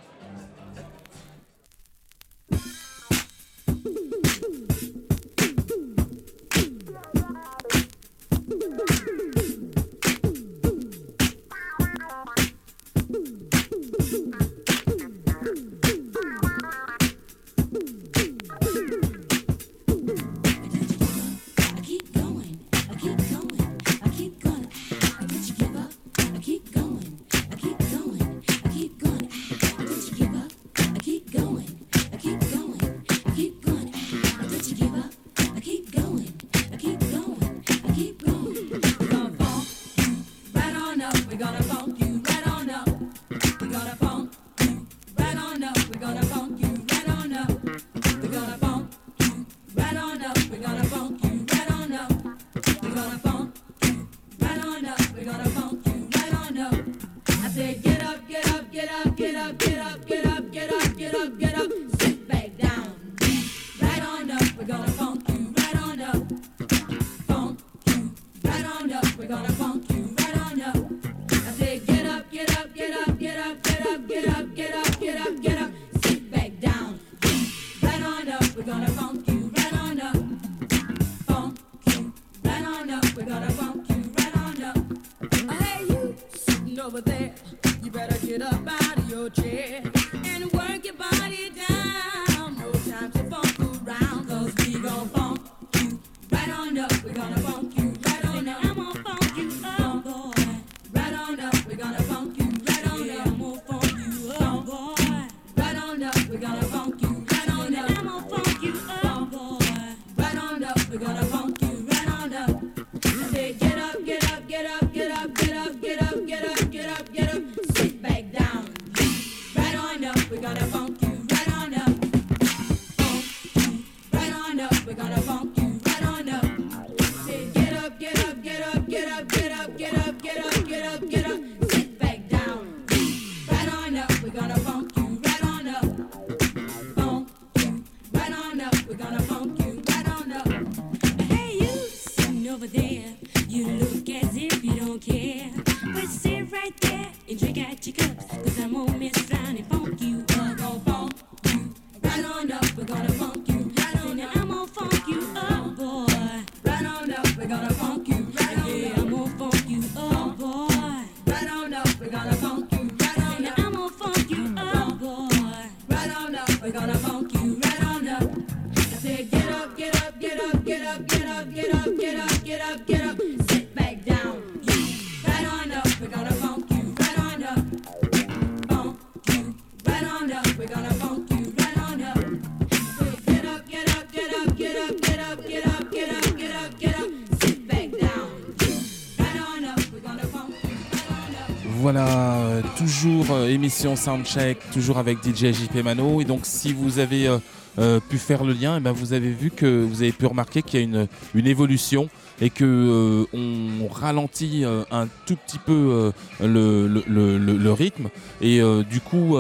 Toujours euh, émission Soundcheck, toujours avec DJ JP Mano. Et donc, si vous avez euh, euh, pu faire le lien, eh ben, vous avez vu que vous avez pu remarquer qu'il y a une, une évolution et que euh, on ralentit un tout petit peu le, le- le- rythme. Et du coup,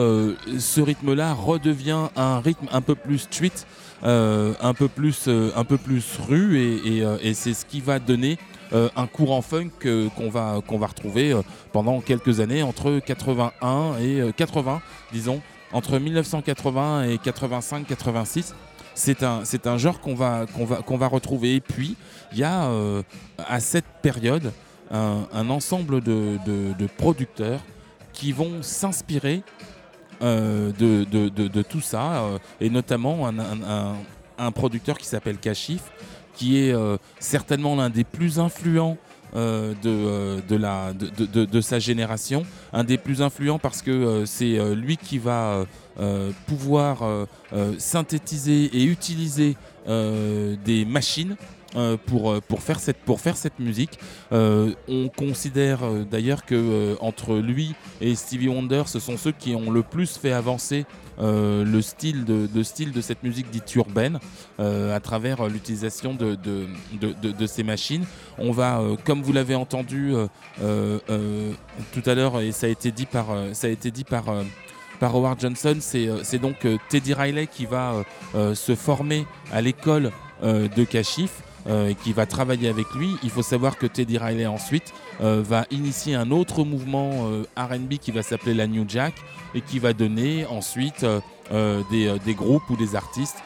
ce rythme-là redevient un rythme un peu plus street. un peu plus un peu plus rue et, et, et c'est ce qui va donner euh, un courant funk euh, qu'on va va retrouver euh, pendant quelques années entre 81 et euh, 80 disons entre 1980 et 85 86 c'est un c'est un genre qu'on va va va retrouver. Et puis il y a à cette période un, ensemble de, de- producteurs qui vont s'inspirer de, de- tout ça, et notamment un- un producteur qui s'appelle Kashif, qui est euh, certainement l'un des plus influents euh, de, euh, de, la, de, de- de- de sa génération, un des plus influents parce que c'est lui qui va pouvoir synthétiser et utiliser des machines pour, pour, faire cette, pour faire cette musique. On considère d'ailleurs que entre lui et Stevie Wonder, ce sont ceux qui ont le plus fait avancer le, style de, le style de cette musique dite urbaine euh, à travers euh, l'utilisation de, de, de- ces machines. On va, euh, comme vous l'avez entendu euh, euh, euh, tout à l'heure, et ça a été dit par, euh, ça a été dit par, euh, par Howard Johnson, c'est euh, donc euh, Teddy Riley qui va euh, euh, se former à l'école euh, de Kashif euh, et qui va travailler avec lui. Il faut savoir que Teddy Riley ensuite euh, va initier un autre mouvement euh, RB qui va s'appeler la New Jack et qui va donner ensuite euh, des, groupes ou des artistes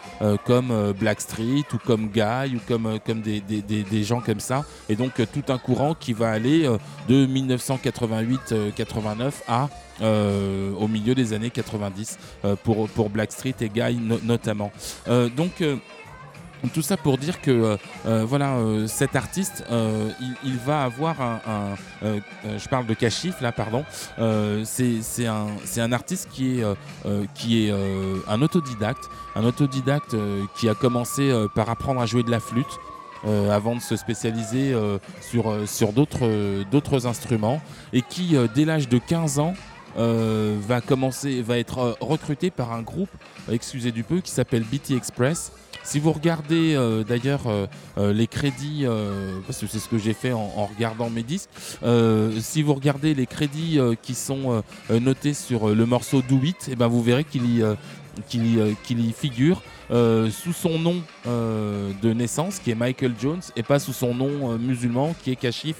comme Blackstreet ou comme Guy ou comme, des, gens comme ça. Et donc tout un courant qui va aller de 1988-89 à au milieu des années 90 euh, pour, pour Blackstreet et Guy no- notamment. Donc tout ça pour dire que euh, euh, voilà euh, cet artiste il, va avoir un, je parle de Kashif là pardon c'est un artiste qui est qui est un autodidacte un autodidacte qui a commencé par apprendre à jouer de la flûte avant de se spécialiser sur, sur d'autres instruments et qui dès l'âge de 15 ans va commencer va être recruté par un groupe excusez du peu qui s'appelle BT Express si vous regardez euh, d'ailleurs euh, euh, les crédits, parce que c'est ce que j'ai fait en, regardant mes disques, si vous regardez les crédits qui sont notés sur le morceau Do It, eh ben vous verrez qu'il y, y, figure sous son nom de naissance qui est Michael Jones et pas sous son nom musulman qui est Kashif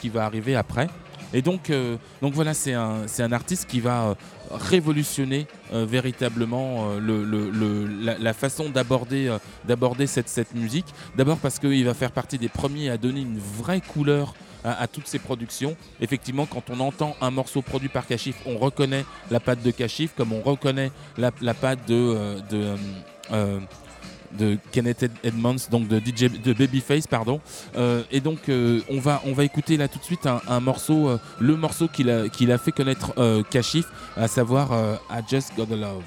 qui va arriver après. Et donc, donc voilà, c'est un, un artiste qui va révolutionner euh, véritablement euh, la, façon d'aborder euh, cette, musique. D'abord parce qu'il va faire partie des premiers à donner une vraie couleur à, toutes ces productions. Effectivement, quand on entend un morceau produit par Kashif, on reconnaît la patte de Kashif, comme on reconnaît la, patte de, de Kenneth Ed- Edmonds, donc de DJ de Babyface, pardon. Euh, et donc euh, on va on va écouter là tout de suite un, morceau, euh, le morceau qu'il a qu'il a fait connaître Kashif, à savoir I Just Gotta Love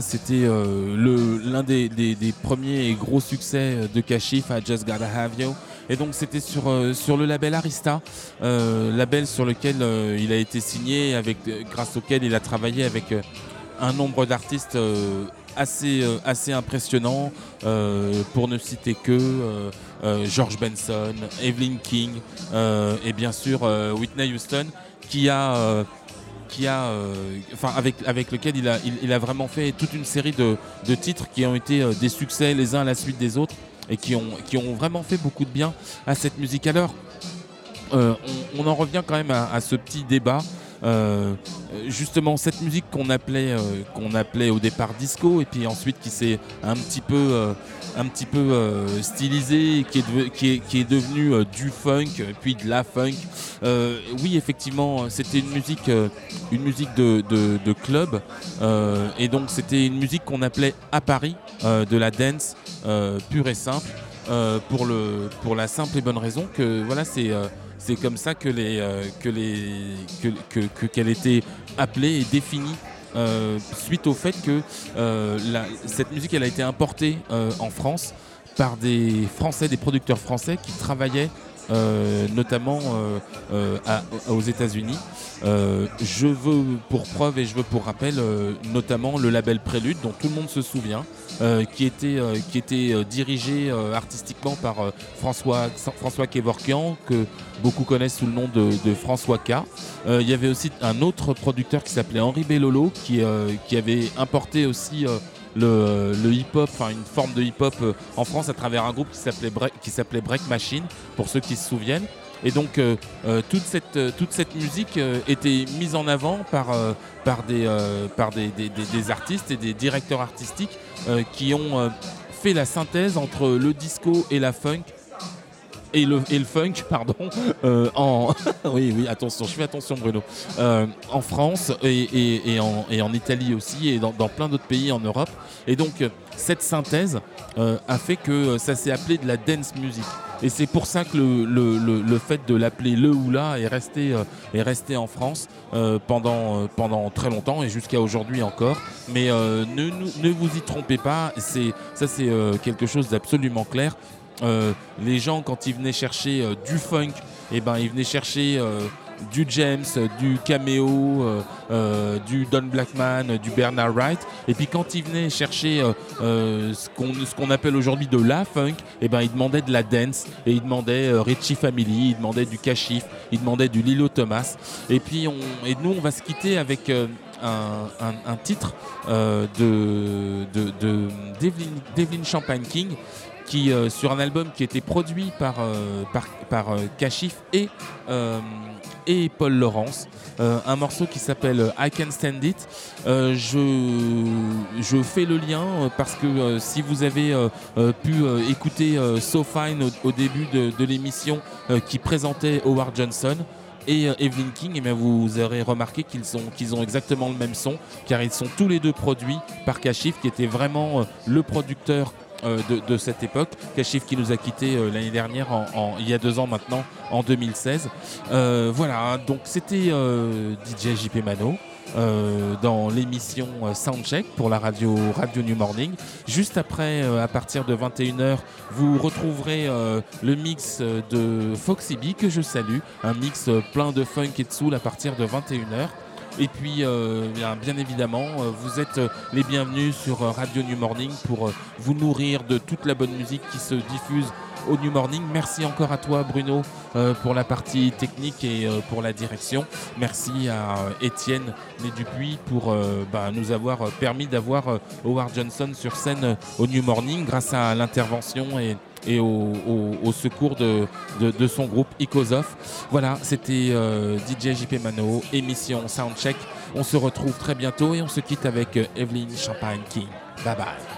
c'était euh, l'un des, premiers et gros succès de Kashif à Just Gotta Have You. Et donc c'était sur, euh, le label Arista, euh, label sur lequel euh, il a été signé, avec, euh, grâce auquel il a travaillé avec euh, un nombre d'artistes euh, assez, euh, assez impressionnant, euh, pour ne citer que euh, euh, George Benson, Evelyn King euh, et bien sûr euh, Whitney Houston, qui a... qui a, euh, enfin avec avec lequel il a il, a vraiment fait toute une série de, de titres qui ont été euh, des succès les uns à la suite des autres et qui ont qui ont vraiment fait beaucoup de bien à cette musique. Alors euh, on, en revient quand même à, ce petit débat. Justement cette musique qu'on appelait qu'on appelait au départ disco et puis ensuite qui s'est un petit peu un petit peu euh, stylisé qui est, devenu euh, du funk puis de la funk. Euh, oui effectivement c'était une musique une musique de, club et donc c'était une musique qu'on appelait à Paris de la dance pure et simple pour, la simple et bonne raison que voilà c'est comme ça que les que les que que- que- qu'elle était appelée et définie suite au fait que euh, cette musique elle a été importée euh, en France par des Français, des producteurs français qui travaillaient euh, notamment euh, euh, aux États-Unis. Euh, je veux pour preuve et je veux pour rappel euh, notamment le label Prélude dont tout le monde se souvient, euh, qui était, euh, qui était euh, dirigé euh, artistiquement par François, François Kevorkian, que beaucoup connaissent sous le nom de, François K. Il y avait aussi un autre producteur qui s'appelait Henri Bellolo, qui, avait importé aussi le, hip-hop, enfin une forme de hip-hop en France à travers un groupe qui s'appelait Break Machine, pour ceux qui se souviennent. Et donc euh, euh, toute, cette, euh, toute cette musique était mise en avant par, des, artistes et des directeurs artistiques qui ont fait la synthèse entre le disco et la funk et le, funk, pardon, euh, en oui oui attention, je fais attention Bruno, Euh, en France et, en, Italie aussi et dans, plein d'autres pays en Europe. Et donc euh, cette synthèse a fait que ça s'est appelé de la dance music. Et c'est pour ça que le, fait de l'appeler le ou la est resté, est resté en France pendant, pendant très longtemps et jusqu'à aujourd'hui encore. Mais ne, vous y trompez pas, ça c'est quelque chose d'absolument clair. Euh, les gens quand ils venaient chercher euh, du funk, et ben ils venaient chercher euh, du James, du Cameo, du Don Blackman, du Bernard Wright. Et puis quand ils venaient chercher ce qu'on appelle aujourd'hui de la funk, et ben ils demandaient de la dance et ils demandaient Richie Family, ils demandaient du Kashif, ils demandaient du Lilo Thomas. Et puis on et nous on va se quitter avec un, titre de de- de- d'Evelyn d'Evelyn Champagne King qui euh, sur un album qui était produit par euh, par, euh, et et Paul Laurence, un morceau qui s'appelle I Can Stand It. Je, je fais le lien parce que si vous avez pu écouter So Fine au, début de, l'émission qui présentait Howard Johnson, et Evelyn King, eh bien, vous aurez remarqué qu'ils qu'ils ont exactement le même son, car ils sont tous les deux produits par Kashif, qui était vraiment le producteur de, de cette époque. Kashif qui nous a quittés euh, l'année dernière, il y a deux ans maintenant, en 2016. Euh, voilà, donc c'était euh, DJ JP Mano. euh, dans l'émission euh, Soundcheck pour la radio Radio New Morning. Juste après, euh, à partir de 21h, vous retrouverez euh, le mix euh, de Foxy B que je salue, un mix euh, plein de funk et de soul à partir de 21h. Et puis, euh, bien, évidemment, euh, vous êtes euh, les bienvenus sur Radio New Morning pour vous nourrir de toute la bonne musique qui se diffuse au New Morning. Merci encore à toi, Bruno, pour la partie technique et pour la direction. Merci à Étienne Né Dupuis pour bah, nous avoir permis d'avoir Howard Johnson sur scène au New Morning grâce à l'intervention et et au, secours de, son groupe Icosoph. Voilà, c'était euh, DJ JP Mano, émission Soundcheck. On se retrouve très bientôt et on se quitte avec euh, Evelyn Champagne King. Bye bye.